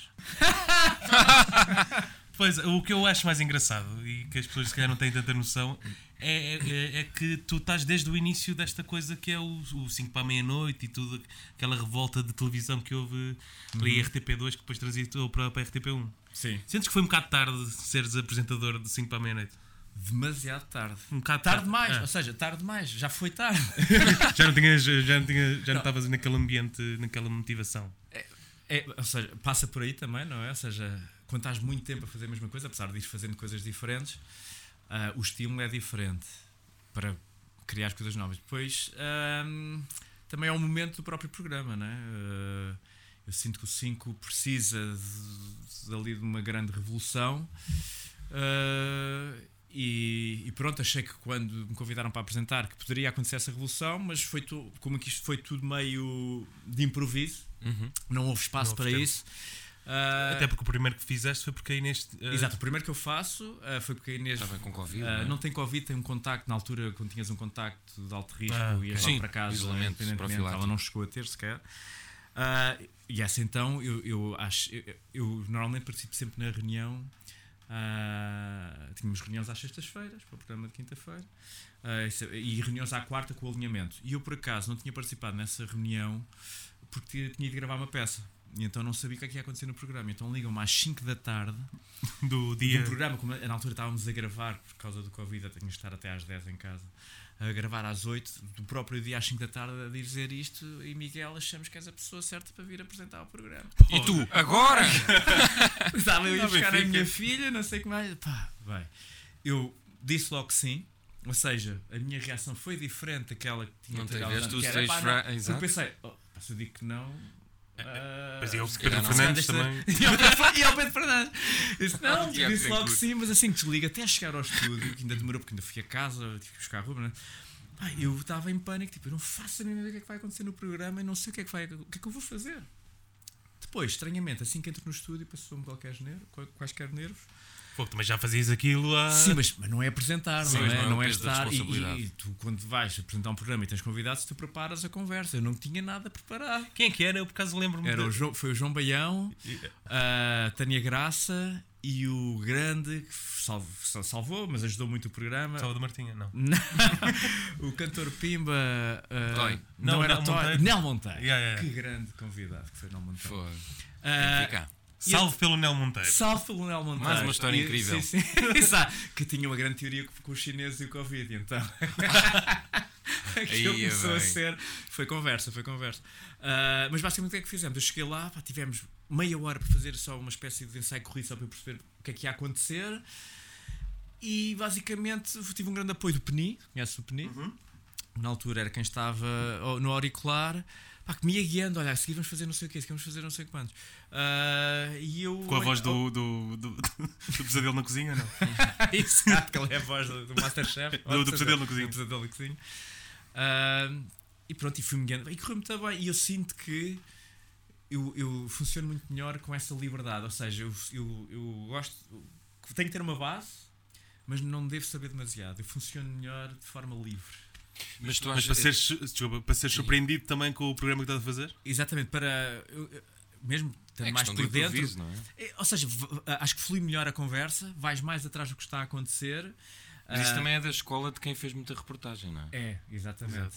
Pois, o que eu acho mais engraçado e que as pessoas se calhar não têm tanta noção é, é, é que tu estás desde o início desta coisa que é o, o 5 para a meia-noite e tudo, aquela revolta de televisão que houve ali em RTP2 que depois transitou para, para RTP1. Sim. Sentes que foi um bocado tarde seres apresentador de 5 para a meia-noite? Demasiado tarde. Um bocado Tarde demais, Ah. ou seja, tarde demais, já foi tarde. (laughs) Já não tinhas, já não tinha, já não estavas naquele ambiente, naquela motivação. É, ou seja, passa por aí também, não é? Ou seja, quando estás muito tempo a fazer a mesma coisa, apesar de ir fazendo coisas diferentes, ah, o estímulo é diferente para criar coisas novas. Depois também é um momento do próprio programa, não é? Ah, eu sinto que o 5 precisa de, de ali de uma grande revolução. Ah, e, e pronto, achei que quando me convidaram para apresentar que poderia acontecer essa revolução, mas foi tu, como que isto foi tudo meio de improviso, Uhum. não houve espaço Não houve para tempo. isso. Ah, Até porque o primeiro que fizeste foi porque aí neste. ah, Exato, o primeiro que eu faço ah, foi porque a Inês Estava com Covid. não é? não tem Covid, tem um contacto na altura quando tinhas um contacto de alto risco Ah, e ias ok. lá para casa, Isolamento independentemente, profilático. ela não chegou a ter sequer. Ah, e essa então eu, eu acho eu, eu normalmente participo sempre na reunião. tínhamos reuniões às sextas-feiras para o programa de quinta-feira e reuniões à quarta com o alinhamento. E eu por acaso não tinha participado nessa reunião porque tinha de gravar uma peça. E então não sabia o que é que ia acontecer no programa. Então ligam-me às 5 da tarde (laughs) do dia. um programa, como na altura estávamos a gravar por causa do Covid, eu tinha de estar até às 10 em casa, a gravar às 8, do próprio dia às 5 da tarde, a dizer isto. E Miguel, achamos que és a pessoa certa para vir apresentar o programa. E tu, agora? (laughs) Estava eu a buscar a Benfica. minha filha, não sei o que mais. Pá, vai. Eu disse logo que sim. Ou seja, a minha reação foi diferente daquela que tinha Não tiveste o não. fra- exato. Eu pensei, oh, se eu digo que não. Ah, Pois é, o se Pedro. Fernandes também. (laughs) E ao Pedro- ao Fernandes. Disse, não, disse logo sim, mas assim que desliga, até chegar ao estúdio, que ainda demorou porque ainda fui a casa, tive que buscar a roupa, né? Eu estava em pânico, tipo, eu não faço a mínima ideia do que é que vai acontecer no programa e não sei o que é que, vai, o que, é que eu vou fazer. Depois, estranhamente, assim que entro no estúdio, passou-me qualquer nervo, quaisquer nervos. Pô, também já fazias aquilo há. Sim, mas, mas não é apresentar, Sim, não mas é, não é não é estar. E, e- e tu, quando vais apresentar um programa e tens convidados, tu preparas a conversa. Eu não tinha nada preparado. Quem é que era? Eu por acaso lembro-me. Era de- o João, foi o João Baião, a Tânia Graça e o grande que salv- sal- salvou, mas ajudou muito o programa. Salvador Martinha, não. (laughs) o cantor Pimba. Toy. Não, Não, era Nel. Monteiro. Nel Monteiro. Yeah, yeah, Que grande convidado que foi Nel Monteiro. Foi. Ficar. Salve pelo Nel Monteiro. Salve pelo Nel Monteiro. Mais uma história E- incrível. Sim, sim. (laughs) Exato. que tinha uma grande teoria com os chineses e o Covid, então. (laughs) Aquilo começou a bem. ser. Foi conversa, foi conversa. Ah, mas basicamente o que é que fizemos? Eu cheguei lá, pá, tivemos meia hora para fazer só uma espécie de ensaio corrido só para eu perceber o que é que ia acontecer. E basicamente tive um grande apoio do Peni, conhece o Peni? Na altura era quem estava no auricular, pá, que me ia guiando. Olha, a seguir vamos fazer não sei o seguir vamos fazer não sei quantos. Ah, e eu. Com a voz do, do, do, do pesadelo na cozinha, não? (laughs) Exato, que é a voz do, do Masterchef. Do- do Pesadelo na Cozinha. Do Pesadelo na Cozinha. Ah, e pronto, e fui-me guiando. E correu muito bem. E eu sinto que eu, eu funciono muito melhor com essa liberdade. Ou seja, eu, eu, eu gosto. Tenho que ter uma base, mas não devo saber demasiado. Eu funciono melhor de forma livre. Mas tu Mas achas. para seres, desculpa, para seres surpreendido também com o programa que estás a fazer? Exatamente, para. mesmo estando É mais de por dentro. é? É, Ou seja, acho que flui melhor a conversa, vais mais atrás do que está a acontecer. Mas isso Ah, também é da escola de quem fez muita reportagem, não é? É, exatamente.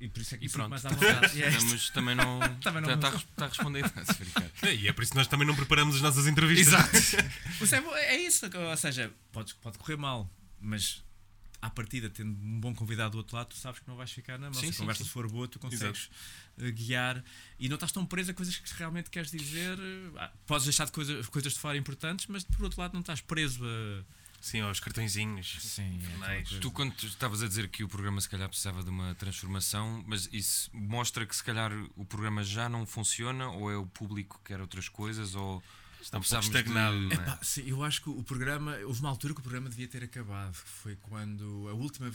E por isso é que E pronto. mais à vontade. (laughs) E é. Estamos, também não. (laughs) Também não- Está tá respondido. Se brincar. É, E é por isso que nós também não preparamos as nossas entrevistas. Exato. É, é isso, ou seja, pode, pode correr mal, mas à partida, tendo um bom convidado do outro lado, tu sabes que não vais ficar na mão. Sim, Se a sim, conversa sim. for boa, tu consegues eh, guiar e não estás tão preso a coisas que realmente queres dizer. eh, ah, Podes deixar de coisa, coisas de fora importantes, mas por outro lado, não estás preso a. Sim, aos cartõezinhos. Sim, é. Tu, quando estavas a dizer que o programa se calhar precisava de uma transformação, mas isso mostra que se calhar o programa já não funciona, ou é o público que quer outras coisas, ou Está um pouco estagnado. de- não é? Epá, sim, eu acho que o programa. Houve uma altura que o programa devia ter acabado. Foi quando. A última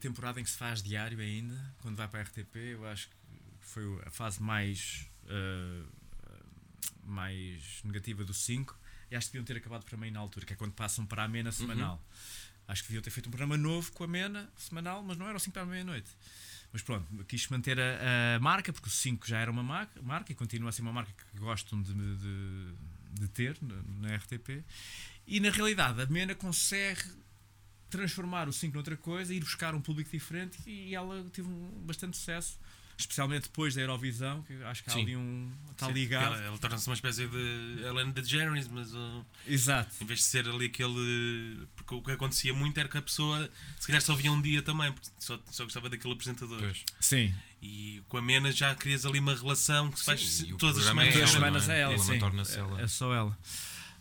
temporada em que se faz diário ainda, quando vai para a RTP, eu acho que foi a fase mais. ah, mais negativa do 5. e acho que deviam ter acabado para meio na altura, que é quando passam para a Mena semanal. Acho que deviam ter feito um programa novo com a Mena semanal, mas não era assim para a meia-noite. Mas pronto, quis manter a, a marca, porque o 5 já era uma marca, marca e continua a ser uma marca que gostam de, de, de ter na, RTP. E na realidade, a Mena consegue transformar o 5 noutra coisa, ir buscar um público diferente e ela teve um, bastante sucesso, especialmente depois da Eurovisão, que acho que há Sim. ali um. Está Sim, ligado. Ela, ela torna-se uma espécie de Ellen DeGeneres, mas uh, Exato. em vez de ser ali aquele. Porque o que acontecia muito era que a pessoa se calhar só via um dia também, porque só, só gostava daquele apresentador. Pois. Sim. E com a Mena já crias ali uma relação que se faz Sim, o todas as é semanas. Todas as ela, semanas é? é ela, Ela sim. torna-se ela. É só ela.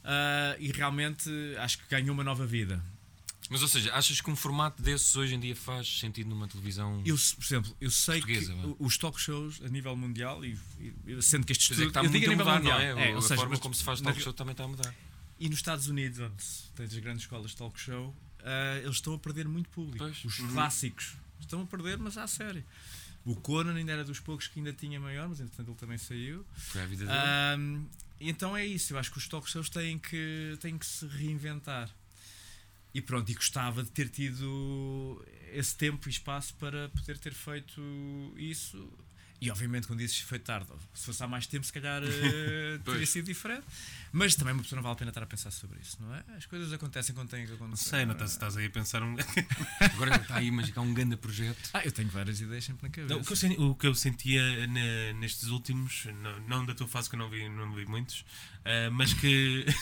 Ah, e realmente acho que ganhou uma nova vida. Mas ou seja, achas que um formato desses hoje em dia faz sentido numa televisão? Eu, por exemplo, eu sei que os talk shows a nível mundial, e, e- sendo que este Quer dizer, estudo. que está eu digo muito a nível mudar, não mundial. é? É, ou a seja, forma mas como se faz talk show também está a mudar. E nos Estados Unidos, onde tens as grandes escolas de talk show, ah, eles estão a perder muito público. Pois. Os Uhum. clássicos estão a perder, mas à sério. O Conan ainda era dos poucos que ainda tinha maior, mas entretanto ele também saiu. Foi a vida dele. Então é isso, eu acho que os talk shows têm que, têm que se reinventar. E pronto, e gostava de ter tido esse tempo e espaço para poder ter feito isso. E obviamente, quando dizes foi tarde, se fosse há mais tempo, se calhar (laughs) eh, teria sido diferente. Mas também uma pessoa não vale a pena estar a pensar sobre isso, não é? As coisas acontecem quando têm que Não acontecer. sei, não estás, estás aí a pensar um. (laughs) Agora está aí, mas há um grande projeto. Ah, eu tenho várias ideias sempre na cabeça. Não, o, que eu, sen- o que eu sentia ne- nestes últimos, não, não da tua fase que eu não vi, não vi muitos, ah, mas que. (laughs)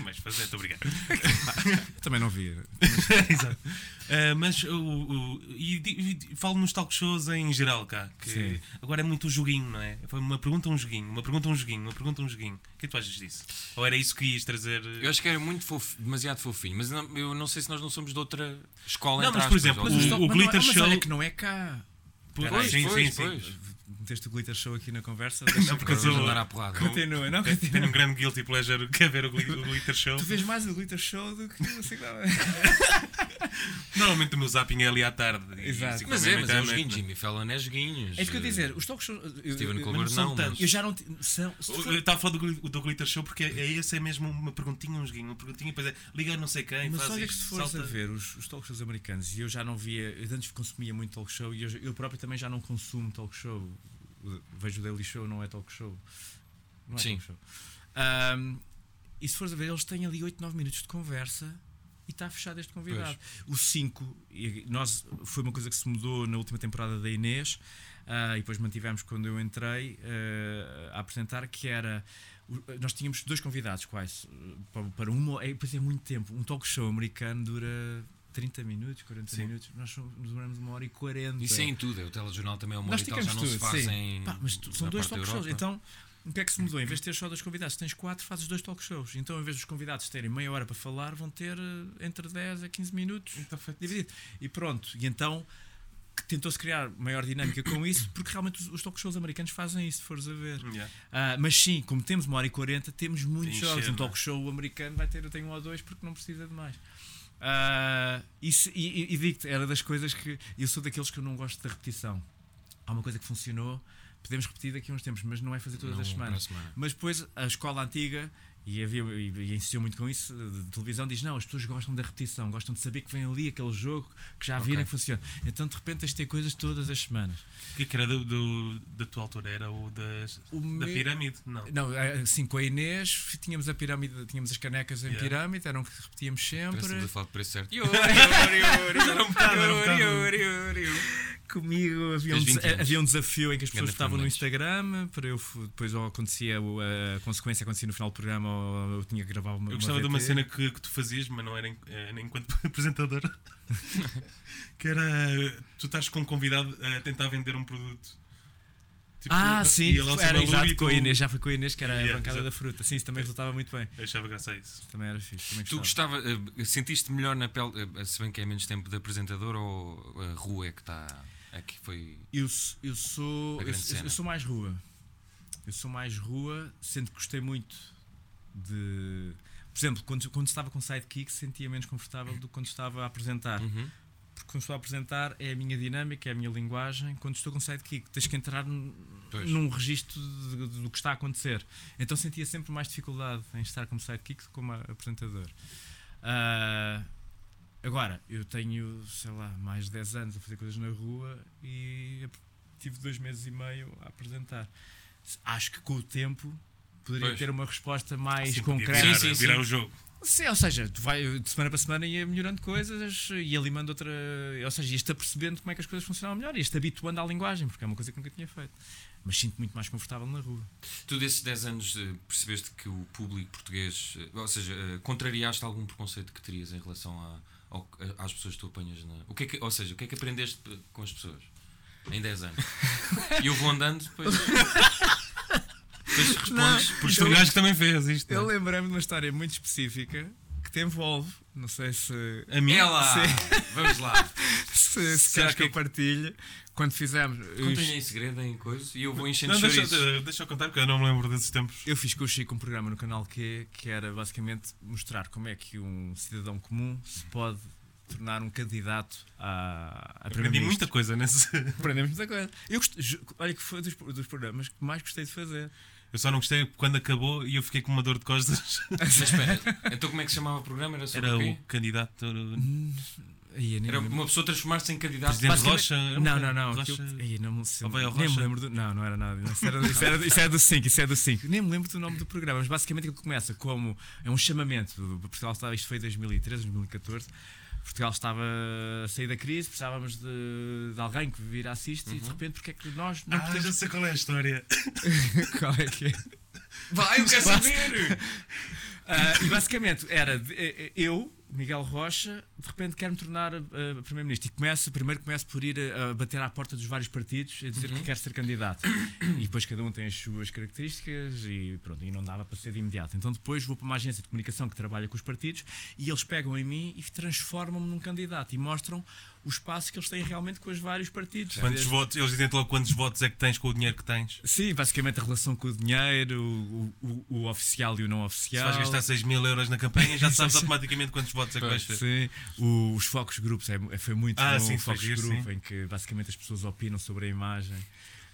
Mais fazer? Estou obrigado. (laughs) Também não vi. (laughs) Exato. Ah, mas o, o- e, e falo nos talk shows em geral cá, que Sim. agora é muito o joguinho, não é? Foi uma pergunta, um joguinho, uma pergunta, um joguinho, uma pergunta, um joguinho. O que é que tu achas disso? Ou era isso que ias trazer? Eu acho que era muito fof, demasiado fofinho, mas não- eu não sei se nós não somos de outra escola. Não, entre mas, por exemplo, o- Mas o mas não é- Glitter mas Show- olha que não é cá. Pois, Peraí, sim, pois, sim, sim. Pois. Meteste o glitter show aqui na conversa. (laughs) Não, porque eu Vamos sou- andar à porrada. Continua, não? Tenho- Tenho um grande guilty pleasure que é ver o, gli- o Glitter Show. Tu vês mais o glitter show do que o Cigarro. (laughs) (laughs) Normalmente o meu zapping é ali à tarde. e Exato. cinco Mas é, mas é os noite, joguinhos. Jimmy Fallon é joguinhos. É isso que eu ia dizer, os eu- Steven Colbert não não. Eu já não. São, Eu for- eu estava a falar do, do Glitter Show porque é, esse é mesmo uma perguntinha, um joguinho, uma perguntinha, depois é liga não sei quem, mas faz olha que isto, se fores salta. a ver os, os talk shows americanos, e eu já não via, eu antes consumia muito talk show e eu, eu próprio também já não consumo talk show. Vejo o Daily Show, não é talk show. Não é Sim. talk show. Ahm, e se fores a ver, eles têm ali 8, 9 minutos de conversa e está fechado este convidado. O 5, e nós, foi uma coisa que se mudou na última temporada da Inês, ah, e depois mantivemos quando eu entrei ah, a apresentar, que era. Nós tínhamos dois convidados, quase, para, para uma. É, depois é muito tempo. Um talk show americano dura 30 minutos, 40 Sim. minutos. Nós demoramos uma hora e 40. Isso é em tudo, é o telejornal também é uma hora Nós e tal, já não se tudo, fazem. sim. Pá, mas tu- são dois talk shows. Então, o que é que se mudou? Em vez de ter só dois convidados, tens quatro, fazes dois talk shows. Então, em vez dos convidados terem meia hora para falar, vão ter eh, entre 10 a 15 minutos Então dividido. E pronto. E então tentou-se criar maior dinâmica com isso, porque realmente os, os talk shows americanos fazem isso, se fores a ver. Yeah. Ah, mas sim, como temos uma hora e 40, temos muitos Encher, jogos. Um não é? talk show americano vai ter, eu tenho um ou dois porque não precisa de mais. Isso- e e, e digo-te, era das coisas que. Eu sou daqueles que eu não gosto da repetição. Há uma coisa que funcionou, podemos repetir daqui a uns tempos, mas não é fazer todas Não, as a semanas. semana. Mas depois a escola antiga, e, havia, e, e insistiu muito com isso, de televisão, diz: não, as pessoas gostam da repetição, gostam de saber que vem ali aquele jogo que já viram Ok. que funciona. Então de repente tens de ter coisas todas as semanas. O que é que era do, do- da tua altura? Era o das, O da me- pirâmide? Não. Não, assim, com a Inês tínhamos a pirâmide, tínhamos as canecas em Yeah. pirâmide, eram que repetíamos sempre. Estamos a falar de preço certo. (laughs) Comigo havia um, Tens 20 desa- anos. havia um desafio em que as pessoas estavam no. Instagram, para eu depois ou acontecia o- a consequência acontecia no final do programa ou eu tinha que gravar uma Eu gostava de uma cena que, que tu fazias, mas não era em- eh, enquanto (laughs) apresentador. (laughs) que era tu estás com um convidado a tentar vender um produto. Tipo, Ah, sim, era exato com a Inês, já foi com a Inês que era Yeah, a bancada exato. da fruta. Sim, isso também resultava muito bem. Eu achava graça a isso. Também era fixe. Também Tu gostava. eh, sentiste melhor na pele, eh, se bem que é menos tempo de apresentador ou a rua é que está. É que foi. Eu, eu sou eu, eu sou mais rua. Eu sou mais rua, sendo que gostei muito de. Por exemplo, quando, quando estava com sidekick sentia menos confortável do que quando estava a apresentar. Uhum. porque quando estou a apresentar é a minha dinâmica, é a minha linguagem. Quando estou com sidekick, tens que entrar num, Pois. num registro do que está a acontecer. Então sentia sempre mais dificuldade em estar como sidekick do que como apresentador. Ah, agora, eu tenho, sei lá, mais de 10 anos a fazer coisas na rua e tive dois meses e meio a apresentar. Acho que com o tempo poderia Pois. ter uma resposta mais Sim, concreta. virar, Sim, sim, virar sim. o jogo. Sim, ou seja, tu vai de semana para semana ia melhorando coisas e alimando outra. Ou seja, ias-te apercebendo como é que as coisas funcionam melhor, ias-te habituando à linguagem, porque é uma coisa que nunca tinha feito. Mas sinto muito mais confortável na rua. Tu desses 10 anos eh, percebeste que o público português, eh, ou seja, eh, contrariaste algum preconceito que terias em relação a- ao- a- às pessoas que tu apanhas na. O que é que, ou seja, o que é que aprendeste com as pessoas em 10 anos? (laughs) E eu vou andando, depois. (laughs) depois respondes. Por isto o gajo que também fez isto. Eu não é? lembrei-me de uma história muito específica te envolve. Não sei se, A minha. É lá! Vamos lá! se, se queres que eu partilhe. Quando fizemos. Contem em segredo em coisa e eu vou enchendo Não, deixa, chouriços. deixa eu contar, porque eu não me lembro desses tempos. Eu fiz com o Chico um programa no canal Q que era basicamente mostrar como é que um cidadão comum se pode tornar um candidato a, a Aprendi muita coisa nesse. Aprendemos muita coisa. Eu gost... Olha que foi dos, dos programas que mais gostei de fazer. Eu só não gostei quando acabou e eu fiquei com uma dor de costas. Mas espera, (laughs) então como é que se chamava o programa? Era sobre Era o quê? o candidato. Nem Era lembro. uma pessoa transformar-se em candidato. Presidente Rocha. era Não, não, não. Rocha. Aí, não, me- ao nem me Rocha? lembro do. Não, não era nada. Isso era, isso era, isso era do 5, isso é do 5. Nem me lembro do nome do programa, mas basicamente aquilo começa como. É um chamamento. Portugal estava, isto foi em 2013, 2014. Portugal estava a sair da crise, precisávamos de, de alguém que virasse isto e de repente porque é que nós não Ah, já podemos. sei qual é a história. (laughs) Qual é que é? Vai, eu quero saber! Ah, e basicamente era de- eu, Miguel Rocha, de repente quero me tornar ah, Primeiro-Ministro. E começa, primeiro começo por ir a, a bater à porta dos vários partidos a dizer que quer ser candidato. E depois cada um tem as suas características e pronto, e não dava para ser de imediato. Então depois vou para uma agência de comunicação que trabalha com os partidos e eles pegam em mim e transformam-me num candidato e mostram o espaço que eles têm realmente com os vários partidos. Quantos Desde- votos? Eles dizem logo quantos votos é que tens com o dinheiro que tens. Sim, basicamente a relação com o dinheiro, o, o- o oficial e o não Se oficial. vais gastar 6 mil euros na campanha, já sabes (laughs) automaticamente quantos votos é que vais ter. Sim, o- os focos grupos é, é- foi muito Ah, bom. sim, o focos grupo em que basicamente as pessoas opinam sobre a imagem.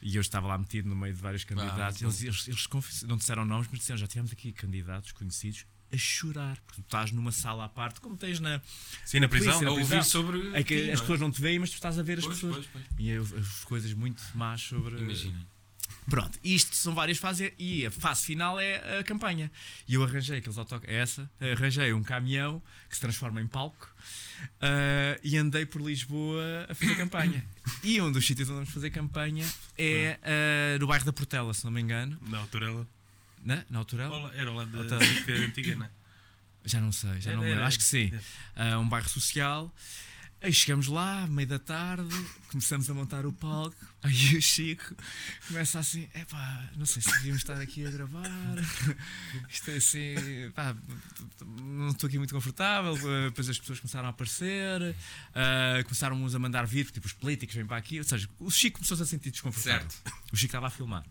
E eu estava lá metido no meio de vários candidatos. muito eles eles, eles não disseram nomes, mas disseram: já tivemos aqui candidatos conhecidos a chorar, porque tu estás numa sala à parte, como tens na. Sim, na prisão. Polícia, A na ouvir prisão. sobre. É que as é? pessoas não te veem, mas tu estás a ver as Pois, pessoas. pois, pois. E as coisas muito más sobre. Imagina. Pronto, isto são várias fases e a fase final é a campanha. E eu arranjei aqueles autoc... é essa, arranjei um caminhão que se transforma em palco ah, e andei por Lisboa a fazer campanha. E um dos sítios onde vamos fazer campanha é ah, no bairro da Portela, se não me engano. Na altura Na, na altura? Era lá da da antiga, não é? Já não sei, já Era, não me lembro. Acho que sim. Ah, um bairro social. Aí chegamos lá, meio da tarde, começamos a montar o palco. Aí o Chico começa assim: epá, não sei se devíamos estar aqui a gravar. Isto é assim, pá, não estou aqui muito confortável. Ah, Depois as pessoas começaram a aparecer, ah, começaram uns a mandar vir, tipo os políticos vêm para aqui. Ou seja, o Chico começou-se a sentir desconfortável. Certo. O Chico estava a filmar.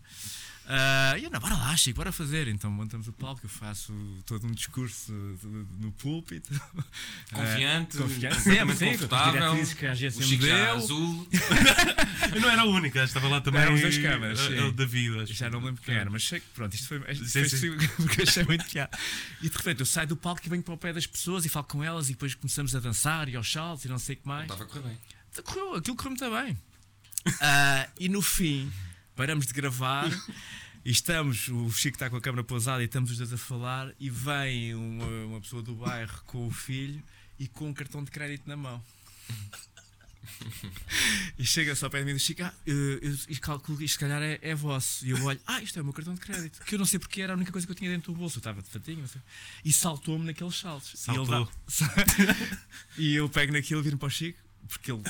Ah, e eu, não, bora lá, Chico, bora fazer. Então montamos o palco, eu faço todo um discurso no púlpito. Confiante, Ah, confiante, completamente sempre, sim, confortável. que a agência O Chico já azul. (laughs) Eu não era a única, estava lá também. Eram duas câmaras, é- o David, acho. Já não me lembro quem era, mas sei que pronto, isto foi, isto Sim, (laughs) porque achei muito piada. E de repente eu saio do palco e venho para o pé das pessoas e falo com elas e depois começamos a dançar e aos saltos e não sei o que mais. Estava a correr bem. Correu, aquilo correu muito bem. Ah, e no fim, paramos de gravar (laughs) e estamos, o Chico está com a câmera pousada e estamos os dois a falar e vem uma, uma pessoa do bairro com o filho e com um cartão de crédito na mão. (laughs) E chega só ao pé de mim e diz: Chico, ah, eu, eu, calculo que isto se calhar é, é vosso. E eu olho: Ah, isto é o meu cartão de crédito. Que eu não sei porque era a única coisa que eu tinha dentro do bolso. Eu estava de fatinho, não sei. E saltou-me naqueles saltos. E, ele Saltou. dá- (laughs) e eu pego naquilo e viro para o Chico, porque ele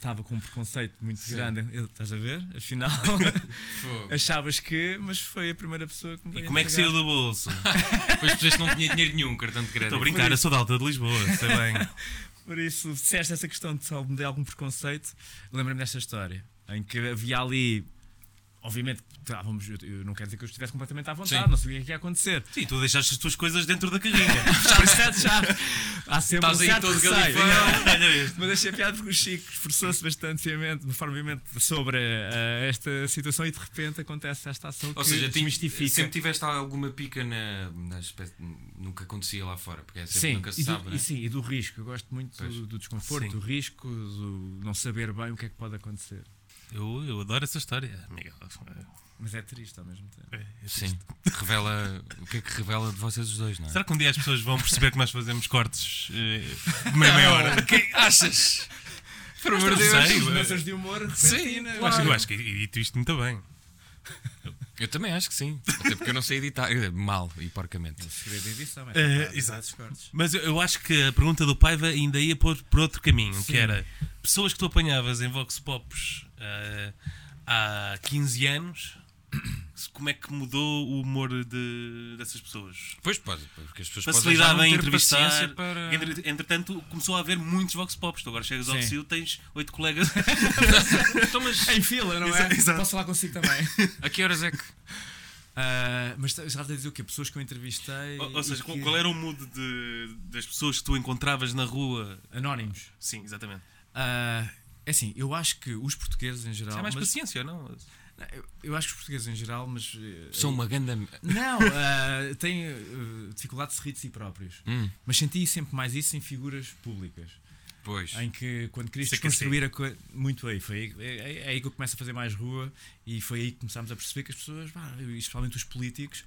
estava com um preconceito muito Sim. grande. Ele, estás a ver? Afinal, (laughs) achavas que, mas foi a primeira pessoa que me E como é que saiu do bolso? (laughs) Depois puseste que não tinha dinheiro nenhum, cartão de crédito. Estou a brincar, eu sou da alta de Lisboa, sei bem. (laughs) Por isso, se essa questão de, só me dê algum preconceito, lembra-me desta história em que havia ali obviamente, estávamos, eu, eu não quero dizer que eu estivesse completamente à vontade, Sim. não sabia o que é ia acontecer. Sim, tu deixaste as tuas coisas dentro da carrinha. (laughs) Já há sempre Estás um aí todo galifão. (laughs) Mas achei piada porque o Chico esforçou-se bastante fiamente, de forma veemente, sobre eh, esta situação e de repente acontece esta ação Ou que seja, ti- desmistifica. sempre tiveste alguma pica na, na espécie. Nunca acontecia lá fora, porque é sempre, Sim, nunca se e, do, sabe, e sim, e do risco. Eu gosto muito do, do desconforto, Sim. do risco, do não saber bem o que é que pode acontecer. Eu, eu adoro essa história, Miguel. Mas é triste ao mesmo tempo. É, é Sim. Revela. O que é que revela de vocês os dois, não é? Será que um dia as pessoas vão perceber que nós fazemos cortes eh, de meia, meia hora? que achas? Por amor de Deus. Mudanças de humor Sim, repentina. Eu acho, eu acho que edito isto muito bem. Eu também acho que sim. Até porque eu não sei editar. eh, Mal e porcamente. O segredo da edição é Eh, exato. Mas eu, eu acho que a pergunta do Paiva ainda ia por, por outro caminho, Sim. que era pessoas que tu apanhavas em Vox Pops eh, há 15 anos, (coughs) como é que mudou o humor de, dessas pessoas? Pois pode, porque as pessoas Facilidade podem em já não ter entrevistar. paciência para. Entre- entretanto, começou a haver muitos Vox Pops. Tu agora chegas ao. CIO, tens oito colegas. (laughs) Então, mas Em fila, não é? Exato. Posso falar consigo também. a que horas é que. Ah, mas já a dizer o quê? Pessoas que eu entrevistei. ou, ou seja, que- qual era o mood de- das pessoas que tu encontravas na rua? Anónimos. Sim, exatamente. Ah, é assim, eu acho que os portugueses em geral. Isso é mais mas- paciência, ou não? Eu, eu acho que os portugueses em geral, mas. eh, São uma ganda. Não, ah, (laughs) têm eh, dificuldade de se rir de si próprios. Hum, Mas senti sempre mais isso em figuras públicas. pois. Em que, quando querias é que desconstruir a coisa. Muito aí. Foi aí, é, é aí que eu começo a fazer mais rua e foi aí que começámos a perceber que as pessoas, pá, especialmente os políticos,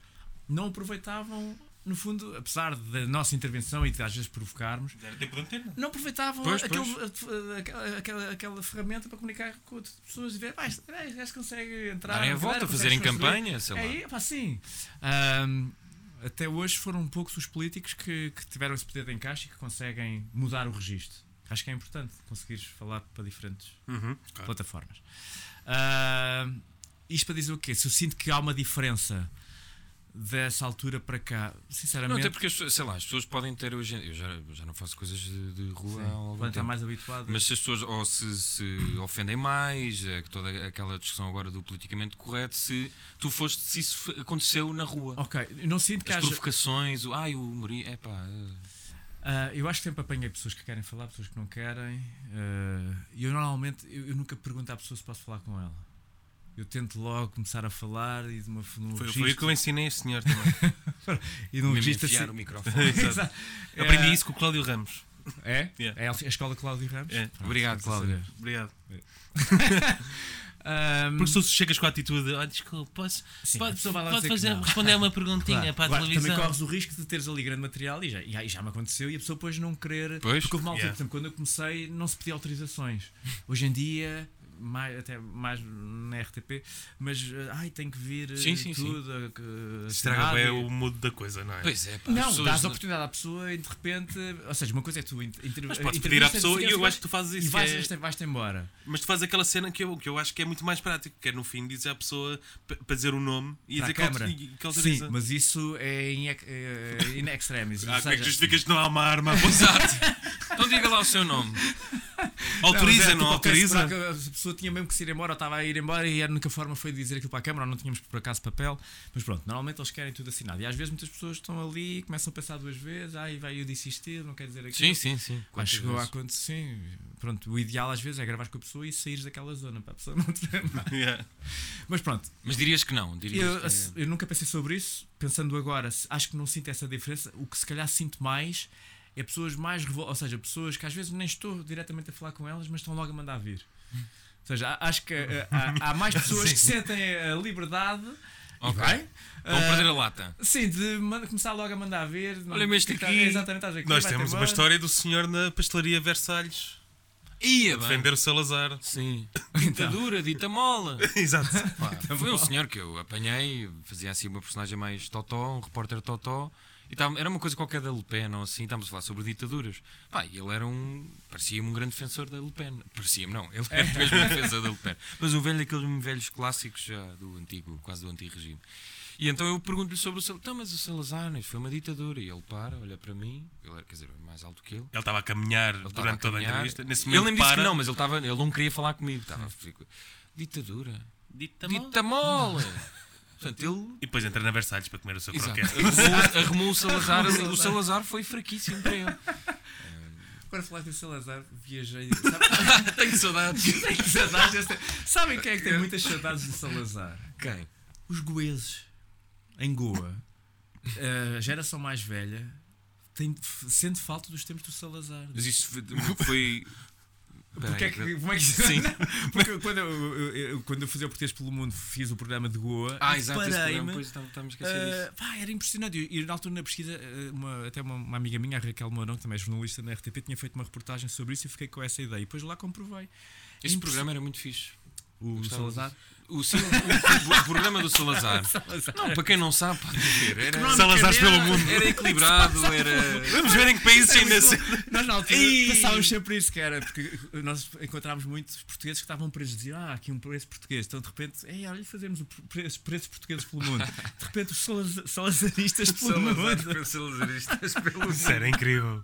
não aproveitavam, no fundo, apesar da nossa intervenção e de às vezes provocarmos, não aproveitavam Pois, aquele, a- aquela, aquela, aquela ferramenta para comunicar com outras pessoas e ver, pá, este gajo consegue entrar. Darem a volta, fazerem consegue construir." campanha, sei lá. É, aí, pá, sim. Ahm, até hoje foram poucos os políticos que, que tiveram esse poder de encaixe e que conseguem mudar o registro. Acho que é importante conseguires falar para diferentes Uhum, claro. plataformas. Ahm, isto para dizer o quê? Se eu sinto que há uma diferença dessa altura para cá, Não, sinceramente, até porque, as pessoas- sei lá, as pessoas podem ter hoje. Eu já, já não faço coisas de, de rua há algum podem estar tempo. mais habituados. Mas se as pessoas ou se, se ofendem mais, é que toda aquela discussão agora do politicamente correto, se tu foste, se isso aconteceu na rua. Ok, eu não sinto que As haja. provocações, o ai, o Mourinho, é pá. Ah, eu acho que sempre apanhei pessoas que querem falar, pessoas que não querem. ah, E eu normalmente eu, eu nunca pergunto à pessoa se posso falar com ela. Eu tento logo começar a falar e de uma num Foi, registro, foi o que eu ensinei a este senhor também. (laughs) e Mesmo registro assim. o microfone. (laughs) (laughs) Exato. É, Aprendi isso com o Cláudio Ramos. É? Yeah. É a escola Cláudio Ramos? É. Pronto, Obrigado, Cláudio. Obrigado. Ahm, Porque se tu chegas com a atitude, olha, desculpa, posso, Sim, a pode, pode fazer, não. responder uma perguntinha Claro, para a claro, televisão. Também corres o risco de teres ali grande material e já, e já me aconteceu e a pessoa depois não querer. Pois. Porque houve uma altura, Yeah. quando eu comecei, não se pedia autorizações. Hoje em dia, mais, até mais na RTP, mas eh, ai, tem que vir eh, Sim, sim, sim. tudo. eh, que- Estraga bem e- o mood da coisa, não é? Pois é, pá. Não, as pessoas dás a não- oportunidade à pessoa e de repente. Ou seja, uma coisa é tu inter- Mas podes pedir à pessoa e eu acho que tu fazes E isso. que vais- é- vais-te embora. Mas tu fazes aquela cena que eu, que eu acho que é muito mais prático, que é no fim dizer à pessoa para dizer o nome e Para dizer a câmara. que que autoriza. Sim, mas isso é em, ex- eh, in extremis. (laughs) Ah, como é que justificas que não há uma arma? (laughs) Exato. Então diga lá o seu nome. (laughs) autoriza, mas não, é, tipo, ok, autoriza? A pessoa tinha mesmo que se ir embora, ou estava a ir embora e a única forma foi dizer aquilo para a câmara, ou não tínhamos por acaso papel. Mas pronto, normalmente eles querem tudo assinado. E às vezes muitas pessoas estão ali e começam a pensar duas vezes, ai, vai, eu disse isto, não quer dizer aquilo. Sim, sim, sim. Mas chegou a acontecer, sim. Pronto, o ideal às vezes é gravar com a pessoa e saíres daquela zona para a pessoa não te ver (laughs) mais. Yeah. Mas pronto, Mas dirias que não. Dirias eu, que é- eu nunca pensei sobre isso. Pensando agora, acho que não sinto essa diferença. O que se calhar sinto mais é pessoas mais revol... ou seja, pessoas que às vezes nem estou diretamente a falar com elas, mas estão logo a mandar vir. Ou seja, acho que eh, há, há mais pessoas que sentem a liberdade. Ok. vai, Vão eh, perder a lata. Sim, de começar logo a mandar vir. não- Olha-me este tá- aqui. Exatamente, aqui, Nós temos uma história do senhor na pastelaria Versalhes Ia, defender o Salazar. Sim. Então. (coughs) Ditadura, dita mola. (coughs) Exato. Pá, foi um senhor que eu apanhei, fazia assim uma personagem mais totó, um repórter totó. E tava- era uma coisa qualquer da Le Pen ou assim, estávamos a falar sobre ditaduras. Pá, e ele era um. parecia-me um grande defensor da LePen. Parecia-me, não, ele era mesmo um defensor da Le Pen. (laughs) Mas um velho daqueles velhos clássicos já do antigo, quase do antigo regime. E então eu pergunto-lhe sobre o Salazar. Então, mas o Salazar, foi uma ditadura. E ele para, olha para mim, ele era, quer dizer, mais alto que ele. Ele estava a caminhar Ele durante toda a entrevista. Nesse Ele momento nem disse para. que não, mas ele, estava, ele não queria falar comigo. Estava, ditadura. Dita Dita mole! (laughs) Portanto, ele E depois entra na Versalhes para comer o seu Exato. croquete. Arrumou, o Salazar. o Salazar foi fraquíssimo para ele. (laughs) Agora falaste em Salazar, viajei. (laughs) Sabe- (laughs) Tenho saudades. Tenho saudades Sabem quem é que tem muitas saudades de Salazar? Quem? Os goeses. Em Goa, a geração mais velha tem, sente falta dos tempos do Salazar. Mas isso foi. foi... Porque é que, como é que (laughs) Sim. Porque quando eu, eu- eu- quando eu fazia o Português pelo Mundo, fiz o programa de Goa. Ah, exato, a esquecer disso. ah, pá, era impressionante. E, na altura na pesquisa, ah, uma- até uma, uma amiga minha, a Raquel Mourão, que também é jornalista na RTP, tinha feito uma reportagem sobre isso e fiquei com essa ideia. E depois lá comprovei. Este programa era muito fixe. O Salazar. O, sim, o, o- o programa do (laughs) Salazar. Não, para quem não sabe, pode ver. Era, Salazares pelo mundo. era equilibrado, era. Vamos ver em que países ainda se. Nós na altura Ei! passávamos sempre isso, que era porque nós encontrávamos muitos portugueses que estavam presos, diziam, ah, aqui um preço português. Então de repente, ei, olha, fazemos o preço, preços portugueses pelo mundo. De repente, os salaz- salazaristas pelo mundo. Salazaristas pelo Isso era incrível.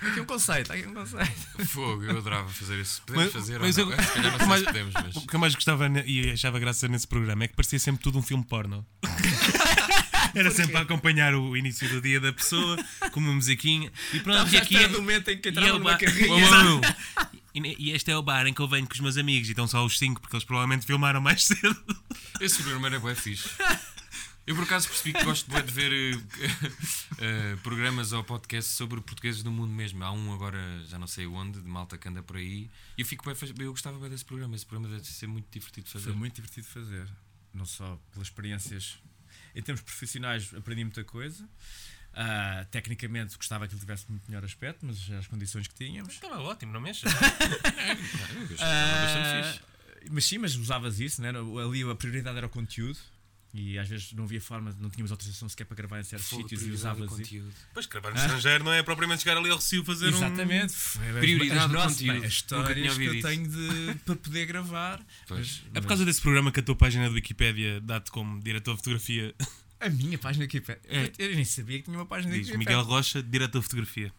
Aqui um conceito, aqui um conceito. Fogo, eu adorava fazer isso. Podemos Mas- fazer mas ou não? eu- Se calhar não sei mas- se podemos, mas. O que eu mais gostava e achava graça nesse programa é que parecia sempre tudo um filme porno. (laughs) Era sempre a acompanhar o início do dia da pessoa com uma musiquinha e pronto. E aqui é, no momento em que é entrava o numa bar- carrinha. E, este é o bar em que eu venho com os meus amigos e estão só os cinco porque eles provavelmente filmaram mais (laughs) cedo. Esse programa era bué fixe. Eu por acaso percebi que gosto de ver eh, eh, programas ou podcasts sobre portugueses no mundo mesmo. Há um agora, já não sei onde, de malta que anda por aí. E eu, fico faz- eu gostava bem desse programa. Esse programa deve ser muito divertido de fazer. Foi muito divertido de fazer. Não só pelas experiências. Em termos profissionais, aprendi muita coisa. Ah, tecnicamente, gostava que ele tivesse muito melhor aspecto, mas as condições que tínhamos. Estava ótimo, não mexa. (laughs) Eu gostava bastante fixe. mas sim, mas usavas isso, né? ali a prioridade era o conteúdo e às vezes não havia forma, não tínhamos autorização sequer para gravar em certos sítios e usavas isso. conteúdo. Pois, gravar no estrangeiro não é propriamente chegar ali ao Recio fazer um. Exatamente, foi as- Prioridade as do conteúdo. bem, as Nunca tinha histórias que eu ouvido tenho de, para poder gravar. Pois. É por causa desse programa que a tua página do Wikipédia dá-te como diretor de fotografia. A minha página aqui, É. eu nem sabia que tinha uma página Diz aqui. Miguel Rocha, diretor de fotografia.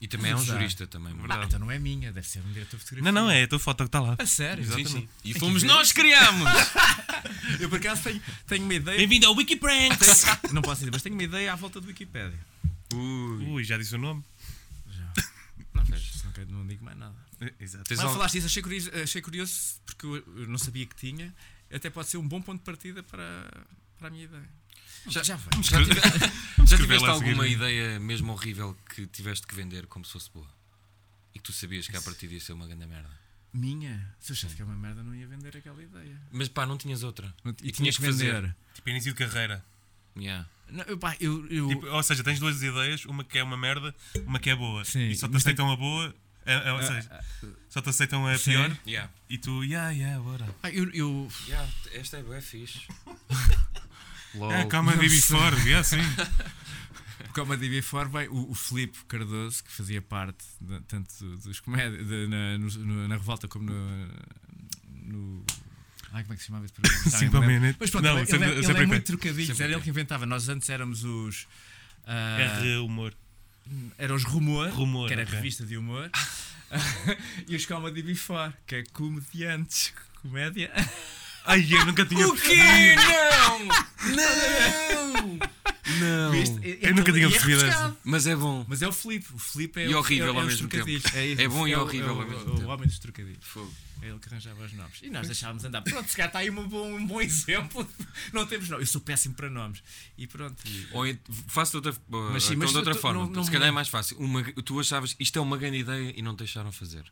E também é um Exato. jurista também, Ah, verdade. então não é minha, deve ser um diretor de fotografia. Não, não, é a tua foto que está lá. A sério? Sim, Exatamente. sim. E Tem fomos nós que criámos! (laughs) Eu por acaso tenho, tenho uma ideia. Bem-vindo ao Wikipranks! Não posso dizer, mas tenho uma ideia à volta do Wikipedia. Ui. Ui, já disse o nome. Já. Não, mas não, quero- não digo mais nada. Exato. Tens Mas algo- falaste isso, achei curioso, achei curioso porque eu, eu não sabia que tinha. Até pode ser um bom ponto de partida para, para a minha ideia. Já- já vai. Já, tive- (laughs) já tiveste alguma ideia mesmo horrível que tiveste que vender como se fosse boa? E que tu sabias que a partir ia ser uma grande merda? Minha? Se eu achasse que é uma merda, não ia vender aquela ideia. Mas pá, não tinhas outra. E, tinhas que fazer. Tipo, início de carreira. Yeah. Não, eu, pá, eu, eu- Tipo, ou seja, tens duas ideias, uma que é uma merda, uma que é boa. Sim, e só te mas tem- aceitam a boa, é- é- ou seja, Ah, só te aceitam a Sim. pior Yeah. e tu, yeah, yeah, bora. ah, eu, eu, Yeah, esta é bué fixe. (laughs) LOL. É, calma, não Bibi sei. Ford, (laughs) yeah, sim. como a DB For, bem, o, o Filipe Cardoso, que fazia parte de- tanto dos comédias de- na, no- na revolta como no, no. Ai, como é que se chamava esse programa? (laughs) Já nem Cinco me lembro. minutos. Mas pronto, Não, ele, sempre- ele é- ele sempre é em muito Sempre era ele que inventava. Nós antes éramos os. ah, R humor. eram os Rumor, Rumor, que era a ok. revista de humor, (laughs) e os Comedy Before, que é comediantes. Comédia. Ai, eu nunca tinha O quê? Não! Não! Não! Viste? Eu nunca tinha E é percebido essa. Mas é bom. Mas é o Filipe. O Filipe é E o, horrível é, ao é os mesmo tempo. trocadilhos. É, isso. É bom e o- horrível é ao o- mesmo o- tempo. O homem dos trocadilhos. Fogo. É ele que arranjava os nomes. E nós deixávamos andar. Pronto, se calhar está aí um bom, um bom (laughs) exemplo. Não temos nomes. Eu sou péssimo para nomes. E pronto. e- Ou ent- faço de outra, Mas sim, então mas de outra tu- forma. não- não se calhar é mais fácil. Uma, tu achavas isto é uma grande ideia e não te deixaram fazer.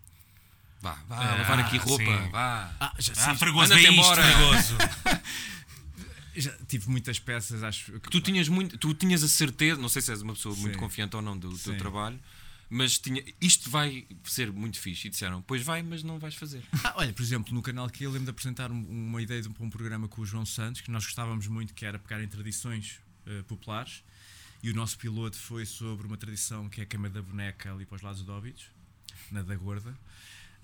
Vá, vá, Ah, levar aqui roupa, sim. vá. Ah, já, Ah, sim, fregoso, Anda-te é embora. fregoso. (laughs) já tive muitas peças, acho que. Tu tinhas, muito, tu tinhas a certeza, não sei se és uma pessoa muito Sim. confiante ou não do teu trabalho, mas tinha, isto vai ser muito fixe. E disseram, pois vai, mas não vais fazer. Ah, olha, por exemplo, no canal que eu lembro de apresentar um- uma ideia de um, para um programa com o João Santos, que nós gostávamos muito, que era pegar em tradições eh, populares. E o nosso piloto foi sobre uma tradição que é a queima da boneca ali para os lados de Óbidos, na da Gorda,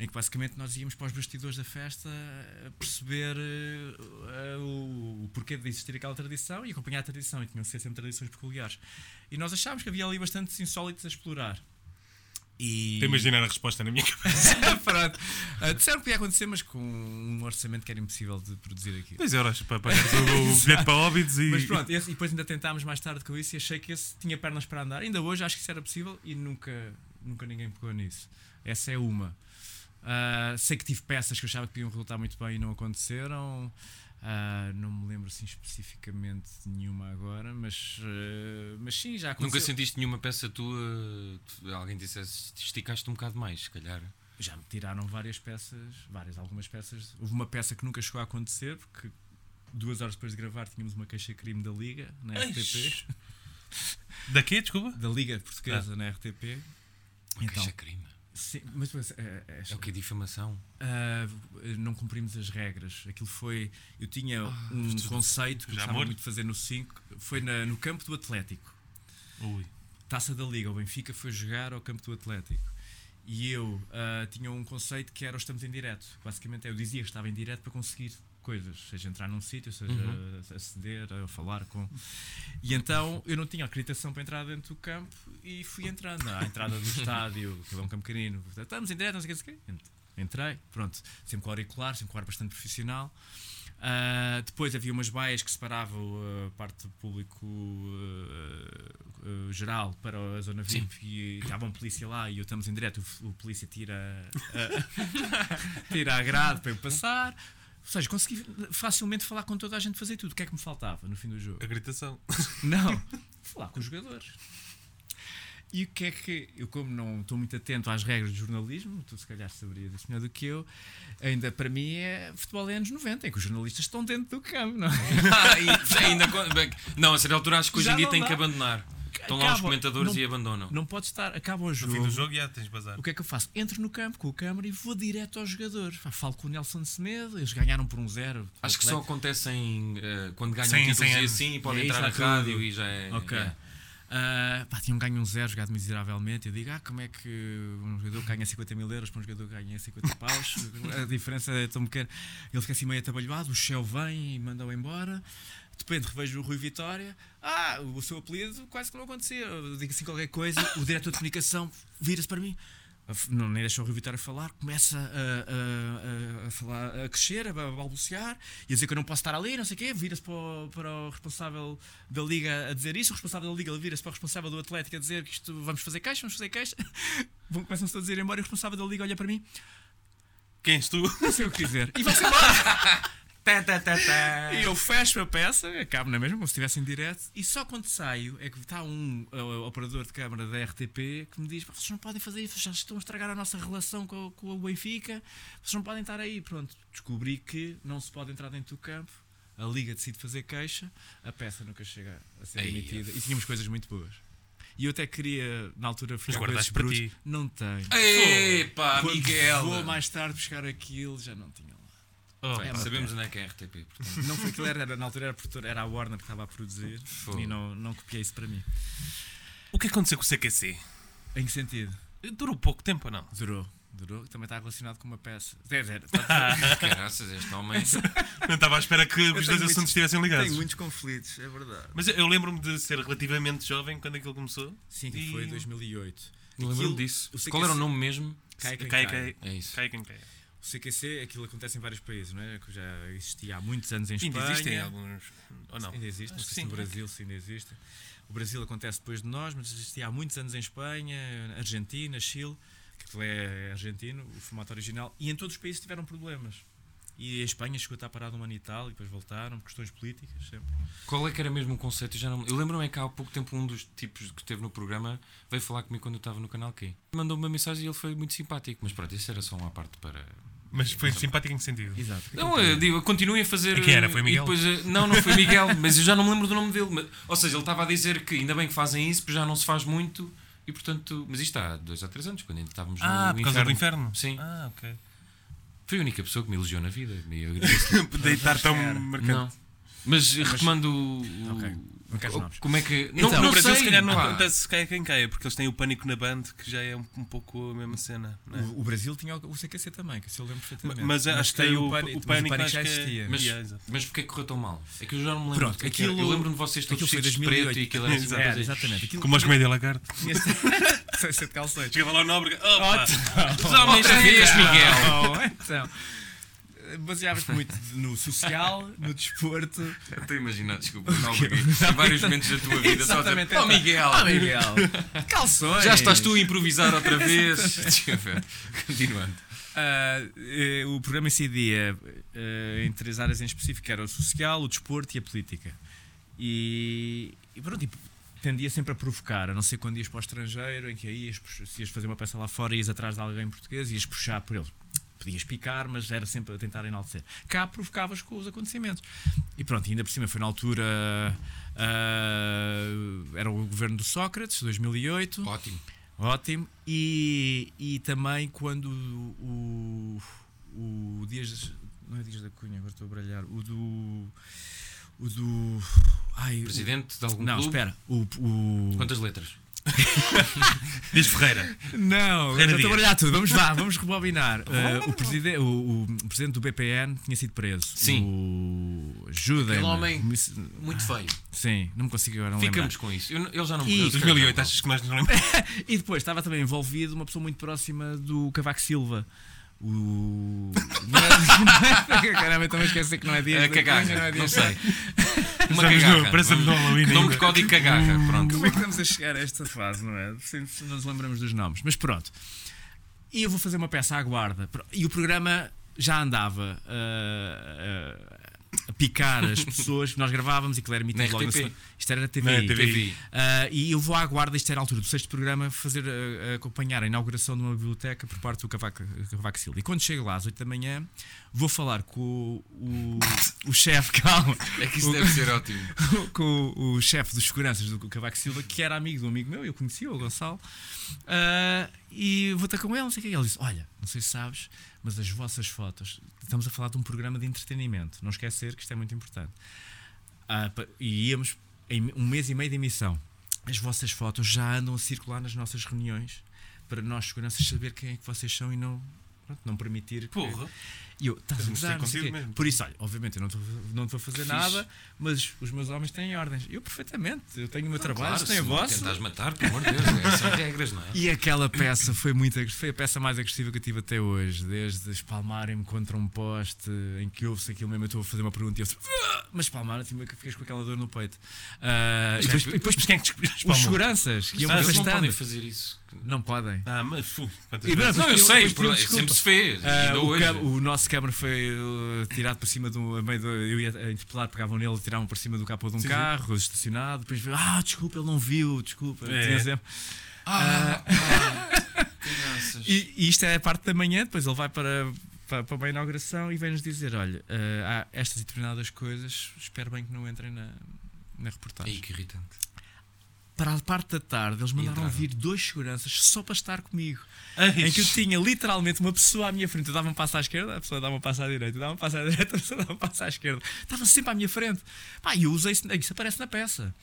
em que basicamente nós íamos para os bastidores da festa a perceber eh, eh, o, porquê de existir aquela tradição e acompanhar a tradição. E tinham de ser sempre tradições peculiares. E nós achávamos que havia ali bastantes insólitos a explorar. E... Estou a imaginar a resposta na minha cabeça. (laughs) Pronto. Uh, disseram que podia acontecer, mas com um orçamento que era impossível de produzir aquilo. 2 euros para pagar o, o (laughs) bilhete para Óbidos e. Mas pronto, esse- e depois ainda tentámos mais tarde com isso e achei que esse tinha pernas para andar. Ainda hoje acho que isso era possível e nunca, nunca ninguém pegou nisso. Essa é uma. Ah, sei que tive peças que eu achava que podiam resultar muito bem e não aconteceram. Ah, não me lembro assim especificamente de nenhuma agora, mas, ah, mas sim, já aconteceu. Nunca sentiste nenhuma peça tua, tu- alguém dissesse, esticaste um bocado mais, se calhar. Já me tiraram várias peças, várias, algumas peças. Houve uma peça que nunca chegou a acontecer, porque duas horas depois de gravar tínhamos uma queixa-crime da Liga, na RTP. Eish. Daqui, desculpa? Da Liga Portuguesa, na RTP. Então, Queixa crime. Sim, mas, mas, é, é- É o que? Difamação? ah, não cumprimos as regras. Aquilo foi. Eu tinha Ah, um conceito que gostava muito de fazer no 5. Foi na- no campo do Atlético. Ui. Taça da Liga, o Benfica foi jogar ao campo do Atlético. E eu ah, tinha um conceito que era o estamos em direto. Basicamente eu dizia que estava em direto para conseguir coisas, seja entrar num sítio, seja Uhum. aceder, a falar com. E então eu não tinha acreditação para entrar dentro do campo e fui entrando. À entrada do estádio, que é um campo pequenino, estamos em direto, não sei o que, não sei o. Entrei, pronto, sempre com auricular, sempre com ar bastante profissional. Ah, depois havia umas baias que separavam a parte do público ah, ah, geral para a zona Sim. VIP e estava um polícia lá e eu estamos em direto, o, o polícia tira, (laughs) tira a grade para eu passar. Ou seja, consegui facilmente falar com toda a gente, fazer tudo. O que é que me faltava no fim do jogo? A gritação. (laughs) Não, falar com os jogadores. E o que é que eu, como não estou muito atento às regras de jornalismo, tu se calhar saberias isso melhor do que eu, ainda para mim é futebol é anos 90, em que os jornalistas estão dentro do campo, não é? (laughs) Ah, e ainda não, a certa altura acho que hoje Já em dia tem que abandonar. Estão lá os comentadores Não- e abandonam. Não pode estar, acaba o No jogo. fim do jogo já tens bazar. O que é que eu faço? Entro no campo com o câmara e vou direto aos jogadores. Pá, Falo com o Nelson Semedo, eles ganharam por um zero. Acho que só acontecem eh, quando ganham títulos cem e anos. assim e podem É, entrar na rádio e já é. Ok. Ah, pá, tinham ganho um zero, jogado miseravelmente. Eu digo, ah, como é que um jogador ganha 50 mil euros para um jogador que ganha 50 paus? (laughs) A diferença é tão pequena. Ele fica assim meio atabalhoado, o Shell vem e manda-o embora. De repente revejo o Rui Vitória. Ah, o seu apelido quase que não acontecia. Eu digo assim qualquer coisa, o diretor de comunicação vira-se para mim. Não, nem deixa o Rui Vitória falar, começa a, a- a- a falar, a crescer, a ba- balbuciar e a dizer que eu não posso estar ali, não sei o quê. Vira-se para, o- para o responsável da Liga a dizer isso, o responsável da Liga vira-se para o responsável do Atlético a dizer que isto vamos fazer queixa, vamos fazer. (laughs) Vão- Começam-se a dizer embora e o responsável da Liga olha para mim, Quem és tu? não sei o que dizer, e vai-se embora. (laughs) Tá, tá, tá, tá. E eu fecho a peça, acabo na mesma, como se estivesse em direto, e só quando saio é que está um uh, operador de câmara da RTP que me diz: "Pá, vocês não podem fazer isso, já estão a estragar a nossa relação com, o- com o Benfica, vocês não podem estar aí. Pronto, descobri que não se pode entrar dentro do campo, a Liga decide fazer queixa, a peça nunca chega a ser emitida, e tínhamos coisas muito boas. E eu até queria, na altura, com guardaste para ti. Não tenho. Epá, Quando Miguel! Vou mais tarde buscar aquilo, já não tinha lá. Oh, É, sabemos onde é que é a RTP, portanto. Não foi aquilo, era, na altura era, produtor, era a Warner que estava a produzir e não, não copiei isso para mim. O que aconteceu com o CQC? Em que sentido? Durou pouco tempo ou não? Durou. Durou, também está relacionado com uma peça. Quer dizer, está- (laughs) Caraças, este homem. Não estava à espera que os dois assuntos muitos- estivessem ligados. tem muitos conflitos, é verdade. Mas eu, eu lembro-me de ser relativamente jovem quando aquilo começou. Sim, que E- foi em 2008. Lembro-me disso. o CQC Qual era o nome mesmo? Cai. cai, É isso. quem cai. O CQC, aquilo acontece em vários países, não é? Que já existia há muitos anos em Ainda Espanha. existem alguns. Ou não? Ainda existe, não sei se no sim. Brasil se ainda existe. O Brasil acontece depois de nós, mas existia há muitos anos em Espanha, Argentina, Chile, que é argentino, o formato original, e em todos os países tiveram problemas. E a Espanha chegou a estar parado um ano e tal, e depois voltaram, por questões políticas, sempre. Qual é que era mesmo o conceito? Eu, já não... eu lembro-me é que há pouco tempo um dos tipos que esteve no programa veio falar comigo quando eu estava no canal Q. Mandou-me uma mensagem e ele foi muito simpático. Mas pronto, isso era só uma parte para. Mas foi simpático em que sentido? Exato. Não, eu digo, continuem a fazer. E quem era? Foi Miguel? depois, eh, não, não foi Miguel, (laughs) mas eu já não me lembro do nome dele. Mas- ou seja, ele estava a dizer que ainda bem que fazem isso, porque já não se faz muito. E portanto. Mas isto há dois ou três anos, quando ainda estávamos Ah, no por causa do inferno? Sim. Ah, ok. Foi a única pessoa que me elogiou na vida. (laughs) Deitar tão marcante. não. Mas retomando o. Ok, o-. Como é que. Então, não, no Brasil, sei, se calhar, não pá. acontece caia quem caia, porque eles têm o pânico na band, que já é um, um pouco a mesma cena. não é? O, o Brasil tinha o CQC também, que se eu lembro perfeitamente. Mas, acho que tem o, pânico- o pânico, mas acho que é- existia. Mas, Yeah, mas porquê que correu tão mal? É que eu já não me lembro. Pronto, é aquilo- eu lembro-me de vocês todos vestidos de 2008. preto e aquilo era Exato. Era, exatamente. Aquilo Como aos comédia lagarde. tinha sem ser de calções. Chegava lá o Nóbrega. Opa! Já vez, Miguel. Oh, então, baseavas-te muito no social, no desporto. Eu Estou a imaginar, desculpa, não, em vários momentos da tua vida só a dizer, Oh Miguel, Oh, Miguel. Calções. já estás tu a improvisar outra vez. (laughs) Continuando. Eh, o programa incidia eh, em três áreas em específico, era o social, o desporto e a política. E, e pronto, e tendia sempre a provocar, a não ser quando ias para o estrangeiro, em que aí ias, se ias fazer uma peça lá fora, ias atrás de alguém português e ias puxar por ele. Podias picar, mas era sempre a tentar enaltecer. Cá provocavas com os acontecimentos. E pronto, ainda por cima foi na altura. ah, era o governo do Sócrates, 2008. Ótimo. Ótimo. E, e também quando o, o Dias. Não é Dias da Cunha, agora estou a bralhar. O do. O do. Ai, o- Presidente de algum não, clube? espera. O, o... Quantas letras? (laughs) Diz Ferreira. Não, Ferreira estou a Dias. bralhar tudo. Vamos lá, vamos rebobinar. (laughs) Eh, o, preside... o, o presidente do BPN tinha sido preso. Sim. O. Ajudem. Aquele homem Muito feio. Sim, não me consigo agora não Ficamos lembrar. com isso. Eu- ele já não E- morreu. 2008, achas que nós não lembramos? (laughs) E depois estava também envolvido uma pessoa muito próxima do Cavaco Silva. O. (laughs) Não é... Caramba, eu também esqueci que não é Dias A Cunha, cagarra, é não Dias- sei. Uma cagarra. parece-me no Halloween Nome de código cagarra. Pronto. Como é que estamos a chegar a esta fase, não é? Se se não nos lembramos dos nomes. Mas pronto. E eu vou fazer uma peça à guarda. E o programa já andava ah, ah, a picar as pessoas que nós gravávamos e que era emitido logo na semana. Isto era TVI. TVI. TVI. Ah, e eu vou à guarda, isto era a altura do sexto programa, fazer, ah, acompanhar a inauguração de uma biblioteca por parte do Cavaco, Cavaco Silva. E quando chego lá às 8 da manhã, vou falar com o, o, o chefe, (laughs) calma, É que isso deve ser ótimo. (laughs) com o, o chefe dos seguranças do Cavaco Silva, que era amigo de um amigo meu, eu conhecia o Gonçalo, ah, e vou estar com ele, não sei o que. Ele disse: Olha, não sei se sabes, mas as vossas fotos, estamos a falar de um programa de entretenimento, não esquecer que isto é muito importante. Ah, e íamos em um mês e meio de emissão. As vossas fotos já andam a circular nas nossas reuniões para nós, seguranças, saber quem é que vocês são e não. pronto, não permitir que- Porra. E eu, estás a gozar, não sei o mesmo. Por isso, olha, obviamente eu não estou não a fazer Fixe. nada, mas os meus homens têm ordens. Eu perfeitamente, eu tenho o meu trabalho, Claro, a se vossa. Tentas matar, pelo amor de Deus. é, São regras, não é? E aquela peça foi muito foi a peça mais agressiva que eu tive até hoje, desde espalmarem-me contra um poste em que ouve-se aquilo mesmo, eu estou a fazer uma pergunta e eu "Ah!" mas espalmaram, assim, que ficas com aquela dor no peito. Ah, e depois, e depois quem é que te os espalmou? seguranças que iam Ah, não podem fazer isso. Não podem. Ah, mas fu, E não, Não, eu pediam- sei, desculpa. sempre se fez. Ainda o, o nosso câmara foi uh, tirado para cima do. Meio do eu ia a interpelar, pegavam nele, tiravam para cima do capô de um Sim, sim. carro, estacionado. Depois veio, ah, desculpa, ele não viu, desculpa. É. Tinha sempre- Ah, ah, (laughs) graças. E, e isto é a parte da manhã, depois ele vai para, para, para uma inauguração e vem-nos dizer: olha, ah, há estas determinadas coisas, espero bem que não entrem na, na reportagem. Ai, que irritante. Para a parte da tarde, eles mandaram entraram. vir dois seguranças só para estar comigo. Ai, em que eu tinha literalmente uma pessoa à minha frente. Eu dava um passo à esquerda, a pessoa dava um passo à direita, eu dava um passo à direita, (laughs) a pessoa dava um passo à esquerda. Estava sempre à minha frente. Pá, e eu usei isso, isso aparece na peça.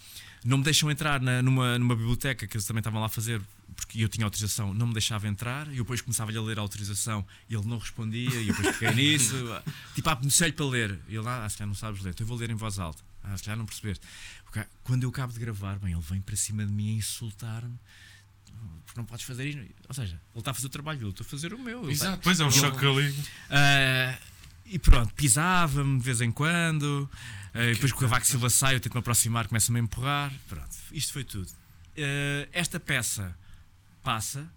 Não me deixam entrar na- numa, numa biblioteca que eles também estavam lá a fazer, porque eu tinha autorização, não me deixava entrar. E eu depois começava-lhe a ler a autorização e ele não respondia. E eu depois peguei (laughs) nisso. tipo, ah, beneficiei-lhe para ler. E ele, ah, se calhar não sabes ler, então eu vou ler em voz alta. Ah, se calhar não percebeste. Quando eu acabo de gravar, bem, ele vem para cima de mim a insultar-me. Porque não podes fazer isto. Ou seja, ele está a fazer o trabalho dele, eu estou a fazer o meu. Exato. Pois é, um choque ali. ah, e pronto, pisava-me de vez em quando. E depois que o Cavaco Silva sai, eu tento me aproximar, começa-me a empurrar. Pronto, isto foi tudo. Ah, esta peça passa,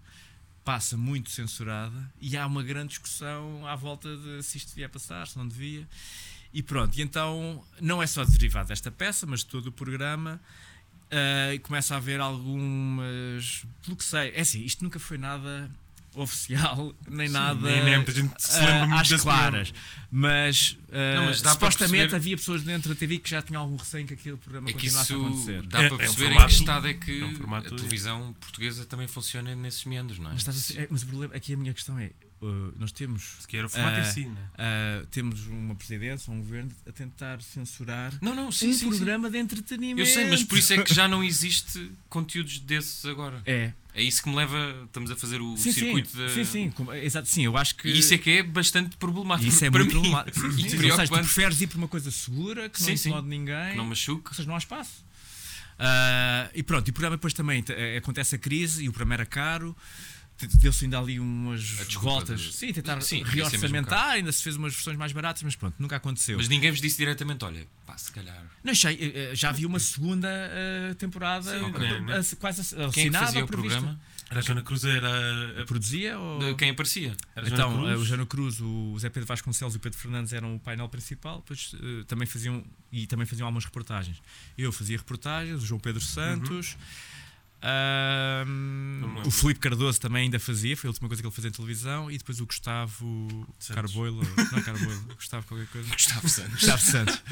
passa muito censurada e há uma grande discussão à volta de se isto devia passar, se não devia. E pronto, e então não é só derivado desta peça, mas de todo o programa. e começa a haver algumas. Pelo que sei, é assim, isto nunca foi nada oficial, (laughs) nem nada. Nem, nem muita gente se lembra muito às desse claras. Mas, ah, Não, mas supostamente perceber- havia pessoas dentro da TV que já tinham algum receio que aquele programa É que continuasse isso a acontecer. dá É- para é um perceber em formato- que estado é que é um formato- a televisão portuguesa também funciona nesses meandros, não é? Mas, estás a é, mas o problema aqui a minha questão é uh, nós temos, Se quer o formato Ah, em si, né? uh, temos uma presidência, um governo a tentar censurar Não, não, sim, um sim, sim. programa de entretenimento. Eu sei, mas por isso é que já não existe conteúdos desses agora. É, É isso que me leva. Estamos a fazer o sim, sim, circuito da. sim, sim, como- exato, sim, eu acho que E isso é que é bastante problemático. isso é para muito mim. problemático. Sim, sim, E sim. Ou seja, tu preferes ir por uma coisa segura, que não Sim, sim. incomoda ninguém, Que não machuque. ou seja, não há espaço. Ah, e pronto, e o programa depois também eh, acontece a crise e o programa era caro. Deu-se ainda ali umas voltas. de- Sim, tentar Sim, reorçamentar, ainda se fez umas versões mais baratas, mas pronto, nunca aconteceu. Mas ninguém vos disse diretamente: olha, pá, se calhar. Não, já, eh, já havia uma segunda eh, temporada Sim, eh, eh, quase Quem é que assinada fazia ou o programa? Era a Joana Cruz, era. Produzia ou... Quem aparecia? era Então, Cruz. eh, o Jano Cruz, o Zé Pedro Vasconcelos e o Pedro Fernandes eram o painel principal, depois eh, também faziam e também faziam algumas reportagens. Eu fazia reportagens, o João Pedro Santos, ahm, O Filipe Cardoso também ainda fazia, foi a última coisa que ele fazia em televisão, e depois o Gustavo Santos. Carboilo, não é Carboilo, (laughs) Gustavo qualquer coisa. Gustavo Santos. Gustavo Santos.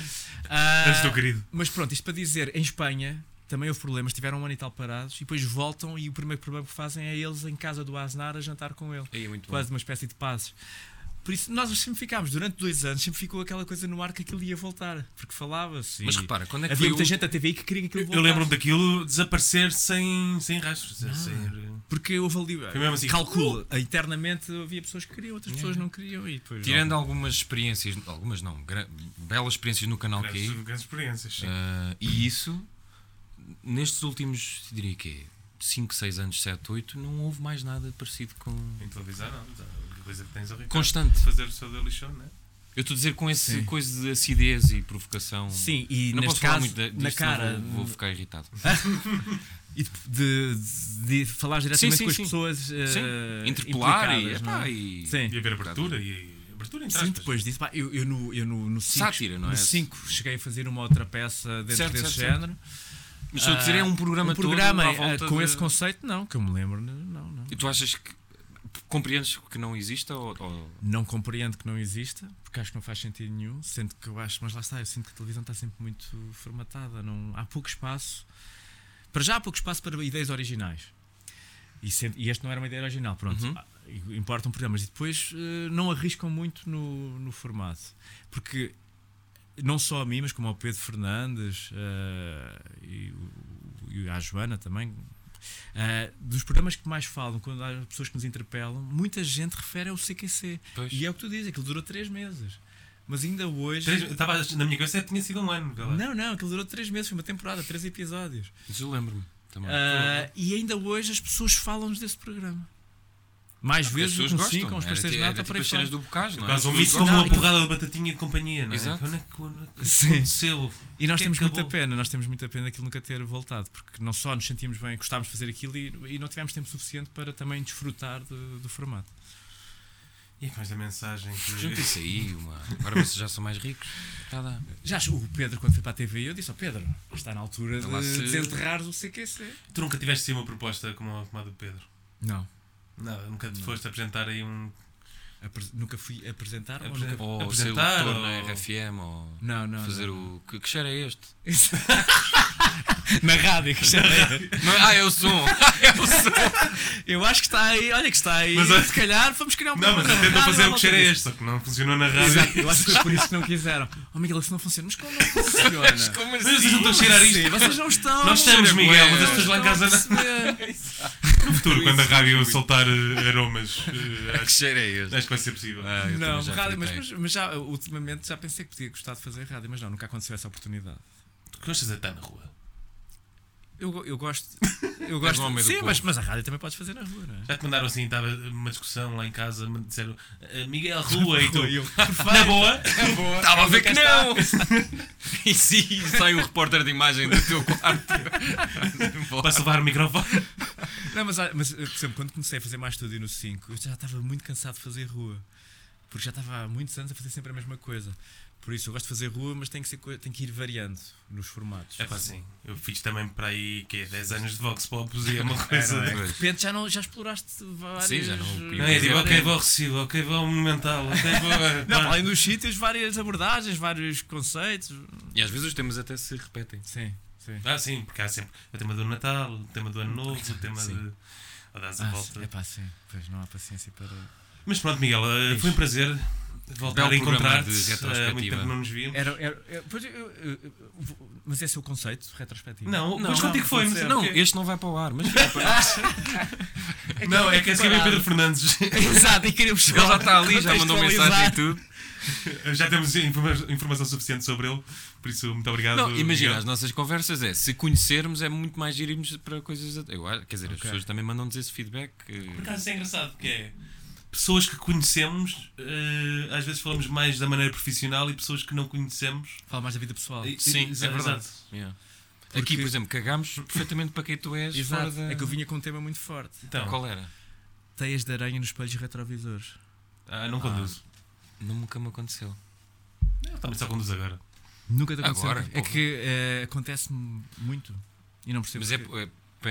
Ah, (laughs) Antes do querido. mas pronto, isto para dizer, em Espanha também houve problemas, tiveram um ano e tal parados e depois voltam e o primeiro programa que fazem é eles em casa do Aznar a jantar com ele. É muito bom. Quase uma espécie de passos. Por isso, nós sempre ficámos, durante dois anos, sempre ficou aquela coisa no ar que aquilo ia voltar. Porque falava-se. Mas repara, quando é que havia muita o... gente a TVI que queria que aquilo Eu voltasse. lembro-me daquilo desaparecer sem, sem rastros. Ah. Sem- Porque houve ali. Assim. Calcula. Eternamente havia pessoas que queriam, outras pessoas não queriam. E depois, Tirando algumas experiências, algumas não, gra- belas experiências no canal Grandes, Q, grandes experiências, sim. ah, e isso, nestes últimos, diria que 5, 6 anos, 7, 8, não houve mais nada parecido com. Em televisão, não. A coisa que tens é o Ricardo Constante. de fazer o seu Daily Show, não é? Eu estou a dizer com esse Sim. coisa de acidez e provocação. Sim, e não neste posso falar caso, muito de- disto, na senão cara. Vou, vou ficar irritado. (laughs) E de, de, de falar diretamente sim, com as sim. pessoas. eh, Sim, interpelar e, implicadas, não epá, é? e- Sim. E haver abertura e abertura entre Sim, aspas. depois disso, pá, eu, eu no, eu no, no cinco, Sátira, não é? No 5 cheguei a fazer uma outra peça dentro Certo, desse certo, género. Mas estou a dizer, é um programa, um programa todo à eh, volta com de- esse conceito, não, que eu me lembro, não, não. E tu achas que compreendes que não exista ou, ou- Não compreendo que não exista, porque acho que não faz sentido nenhum, sendo que eu acho, mas lá está, eu sinto que a televisão está sempre muito formatada, não, há pouco espaço. Para já há pouco espaço para ideias originais. E, sendo- e este não era uma ideia original, pronto. Uhum. Ah, Importam programas. E depois eh, não arriscam muito no, no formato. Porque não só a mim, mas como ao Pedro Fernandes eh, e, e à Joana também. Eh, dos programas que mais falam, quando há pessoas que nos interpelam, muita gente refere ao CQC. Pois. E é o que tu dizes, aquilo durou três meses. Mas ainda hoje. Três- estava na minha cabeça tinha sido um ano. lá. Não, não, aquilo durou três meses, foi uma temporada, três episódios. Mas eu lembro-me também. Ah, e ainda hoje as pessoas falam-nos desse programa. Mais Porque vezes do que pessoas um gostam. 5, uns Era pastéis de nata tipo para aí as do bocage, não é? Quase um como uma porrada de batatinha de companhia, não é? Exato. É que, é que Sim. aconteceu? E nós Que temos acabou? muita pena, nós temos muita pena daquilo nunca ter voltado, porque não só nos sentimos bem, gostávamos de fazer aquilo e, e não tivemos tempo suficiente para também desfrutar do, do formato. E é com esta mensagem que. Junta isso aí, uma... agora vocês já são mais ricos. Tá. Já o Pedro, quando foi para a TV, eu disse: Ó Pedro, está na altura de se- desenterrar o CQC. Tu nunca tiveste assim uma proposta como a, como a do Pedro? Não. Nada, nunca te foste apresentar aí um. Apre- nunca fui apresentar ou Apresen- nunca... Ou ser Apresentar, ou- na RFM, ou Não, não. fazer não. o. Que, que cheiro é este? (laughs) Na rádio, que já é. (laughs) Não é- Ah, é o som! é o som! Eu acho que está aí, olha que está aí. Mas, se calhar vamos criar um Não, mas tentam fazer o que cheira volta este, só que não funcionou na rádio. Exato, eu acho (laughs) que foi por isso que não quiseram. Oh Miguel, isso não funciona. Mas como não funciona? (laughs) Como Mas vocês não estão a cheirar isto? Sim, vocês não estão. Nós estamos, Miguel, bué. mas as pessoas lá em casa não. (laughs) No futuro, quando a rádio soltar eh, aromas, eh, Que acho, cheiro é este? acho que vai ser possível. Ah, Não, rádio, mas, mas, mas já, ultimamente já pensei que podia gostar de fazer rádio, mas não, nunca aconteceu essa oportunidade. Tu gostas de estar na rua? Eu, eu gosto. Eu gosto. do sim, mas, mas a rádio também podes fazer na rua, não é? Já te mandaram assim, estava uma discussão lá em casa, me disseram eh, Miguel, (laughs) rua, e tu, Eu, (laughs) na boa, Estava a ver que não! (laughs) e sim, sai um repórter de imagem do teu quarto. posso levar o microfone? Não, mas, olha, mas, por exemplo, quando comecei a fazer mais estúdio no 5, eu já estava muito cansado de fazer rua. Porque já estava há muitos anos a fazer sempre a mesma coisa. Por isso, eu gosto de fazer rua, mas tem que, ser, tem que ir variando nos formatos. É pá, sim. Eu fiz também para aí, que 10 anos de Vox Pops e é uma coisa. é? Pois. De repente já, não, já exploraste várias... Sim, já não- Não, é tipo, ok, vou ao recibo, ok, vou ao monumental, ok, vou. (laughs) Não, além dos sítios, várias abordagens, vários conceitos. E às vezes os temas até se repetem. Sim, sim. Ah, sim, porque há sempre o tema do Natal, o tema do Ano Novo, o tema Sim. de. Ou dás a Ah, volta. é pá, sim. Pois não há paciência para. Mas pronto, Miguel, eh, Diz. foi um prazer voltar a encontrar-te. de Eh, Há muito retrospectiva. tempo que não nos víamos. Era, era, era- pois eu- eu- eu- mas esse é o conceito retrospectivo. Não, Não, mas contigo foi, mas é Não, porque- este não vai para o ar, mas para (laughs) Não, é que assim é Pedro Fernandes. (laughs) Exato, e queríamos Ele já está ali, já mandou mensagem e tudo. (laughs) Já temos informa- informação suficiente sobre ele, por isso, muito obrigado. Não, imagina, Miguel. as nossas conversas é, se conhecermos é muito mais ir irmos para coisas... Eu, quer dizer, as Ok. pessoas também mandam-nos esse feedback. eh, Por acaso isso é engraçado, que é pessoas que conhecemos, eh, às vezes falamos mais da maneira profissional e pessoas que não conhecemos. Fala mais da vida pessoal. E- Sim, e- é verdade. yeah. Porque- Aqui, por exemplo, cagámos perfeitamente para quem tu és Exato. fora da... É que eu vinha com um tema muito forte. Então, Qual era? Teias de aranha nos espelhos retrovisores. ah, não conduzo. Nunca me aconteceu. Eu também só conduzo agora. Nunca te aconteceu. Agora, é que eh, acontece-me muito. E não percebo. Mas é, é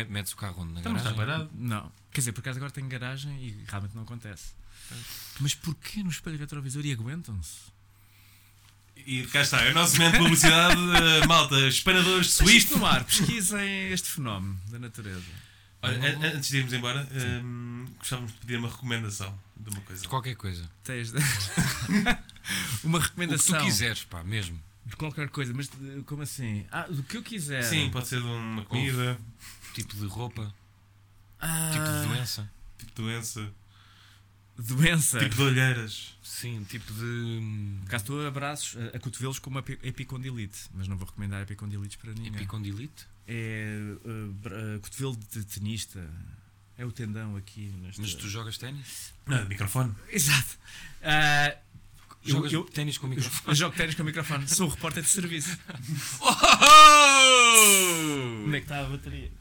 metes o carro onde? Na Estamos a garagem? parado. Não. Quer dizer, por acaso agora tenho garagem e realmente não acontece. Mas porquê no espelho retrovisor e aguentam-se? E cá está, é o nosso momento de publicidade, eh, (laughs) malta, espanadores Swift Swift. no mar, pesquisem este fenómeno da natureza. Olha, an- an- antes de irmos embora, ehm, gostávamos de pedir uma recomendação de uma coisa. De qualquer coisa. Teias de... (laughs) Uma O que recomendação tu quiseres, pá, mesmo. de qualquer coisa, mas de- como assim? Ah, do que eu quiser. Sim, pode ser de uma comida, Tipo de roupa, Ah, tipo de doença. tipo de doença, doença. tipo de olheiras. Sim, tipo de. hum, Caso tu abraços a, a cotovelos com uma epi- epicondilite, mas não vou recomendar epicondilites para ninguém. Epicondilite? É uh, bra- uh, cotovelo de tenista. É o tendão aqui. Nesta... Mas tu jogas ténis? Não, microfone. Exato. Eu, Jogas eu, ténis com eu, microfone? eu jogo ténis com o microfone. Sou o repórter de serviço. Onde é que está a bateria?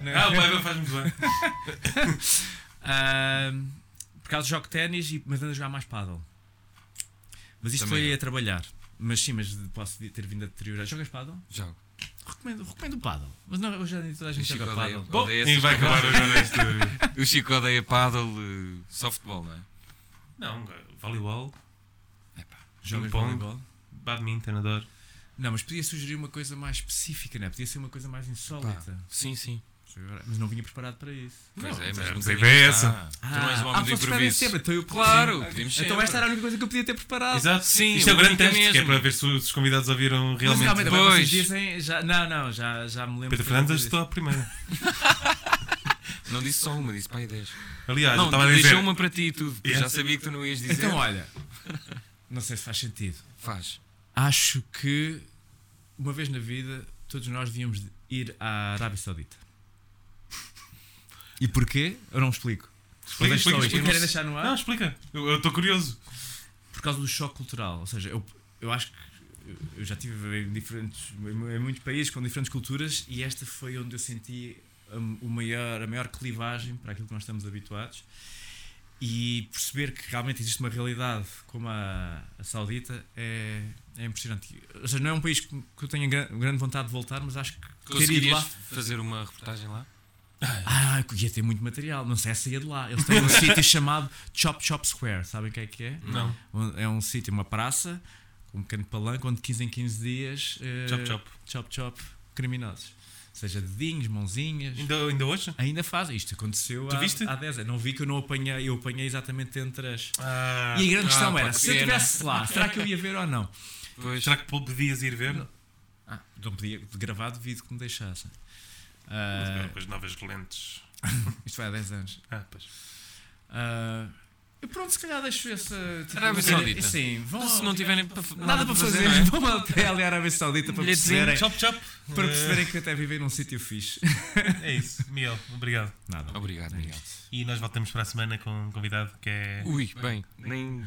Não. Ah, o pai faz muito bem. (laughs) Ah, por causa jogo ténis, e- mas ando a jogar mais paddle. Mas isto Também foi a trabalhar. Mas sim, mas posso ter vindo a deteriorar. Jogas paddle? Jogo. Recomendo, recomendo o paddle. Mas não, hoje já nem toda a gente O joga paddle. Bom, vai acabar agora este. (laughs) O Chico odeia paddle, eh, softball, não é? Não, voleibol, ping-pong. badminton, adoro. Não, mas podia sugerir uma coisa mais específica, né? Podia ser uma coisa mais Pá, insólita. sim, sim. Mas não vinha preparado para isso. Pois Não, é, mas mas a é cá. essa. Tu não és o homem do pessoas que pedem improviso. sempre, então eu Claro, Sim. Então esta era a única coisa que eu podia ter preparado. Exato. Sim, Isto é o a grande teste, que é mesmo. para ver se os convidados ouviram Mas realmente. realmente, agora Pois. dizem. Já, não, não, já, já me lembro. Pedro Fernandes estou à primeira. (laughs) Não disse só uma, disse aí 10. Aliás, não, estava a deixou dizer. uma para ti e tudo. Yeah. Já sabia que tu não ias dizer. Então, olha, não sei se faz sentido. Faz. Acho que uma vez na vida todos nós devíamos de ir à Arábia Saudita. E porquê? Eu não explico. Explica, só explica, explica. Querem deixar no ar? Não, explica. Eu eu estou curioso. Por causa do choque cultural. Ou seja, eu, eu acho que eu já estive em, diferentes, em muitos países com diferentes culturas e esta foi onde eu senti a, o maior, a maior clivagem para aquilo que nós estamos habituados e perceber que realmente existe uma realidade como a, a saudita é, é impressionante. Ou seja, não é um país que, eu tenha gran- grande vontade de voltar, mas acho que ter Conseguirias lá. fazer uma reportagem lá? Ah, ia ter muito material, não sei se saía de lá. Eles têm um sítio (laughs) chamado Chop Chop Square, sabem o que é que é? Não. É um sítio, uma praça, com um pequeno palanque, onde 15 em 15 dias. eh, Chop chop. Chop chop, criminosos. Seja, dedinhos, mãozinhas. Ainda, ainda hoje? Ainda fazem. Isto aconteceu Tu há, viste? há 10 anos. Não vi que eu não apanhei, eu apanhei exatamente entre as. Ah, e a grande questão pá, era: se eu estivesse lá, será que eu ia ver ou não? Pois. será que podias ir ver? Ah, não podia gravar devido que me deixassem. Com Ah, as novas lentes. (laughs) isto foi há 10 anos. Ah, pois. Ah, e pronto, se calhar deixo essa. Tipo, Arábia Saudita. Sim, vão. Se não tiverem pa- nada, para fazer, não é? vão até ali à Arábia Saudita para perceberem, Chop chop. para Eh, perceberem que até vivem num sítio fixe. É isso. Miguel, obrigado. Nada. Obrigado, Miguel. E nós voltamos para a semana com um convidado que é. Ui, bem, nem,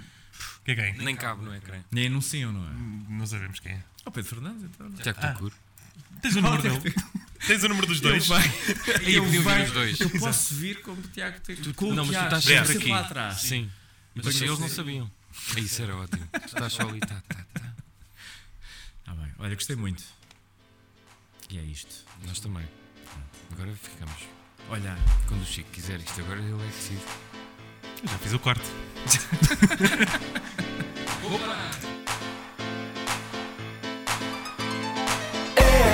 Que é quem? nem cabe no ecrã. Nem anunciam, não é? Não sabemos quem é. O Pedro Fernandes, então. Tiago Ah. Tens o número dele? Tens o número dos dois? E pediu vir venho- os dois. eu posso vir como Tiago tem. Com o Não, mas tu estás sempre aqui. lá atrás. Sim. Mas Depois eles não sabiam. Isso era ótimo. Tu estás só ali, tá, tá, tá. Ah, bem. Olha, gostei muito. E é isto. Nós também. Agora ficamos. Olha, Quando o Chico quiser isto, agora ele é que decide. Eu já fiz o quarto. (laughs) É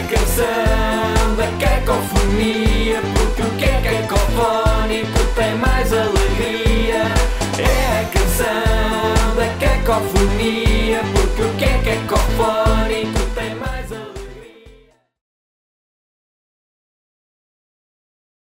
canção da cacofonia. Porque o que é cacofónico tem mais alegria. É a canção da cacofonia. Porque o que é cacofónico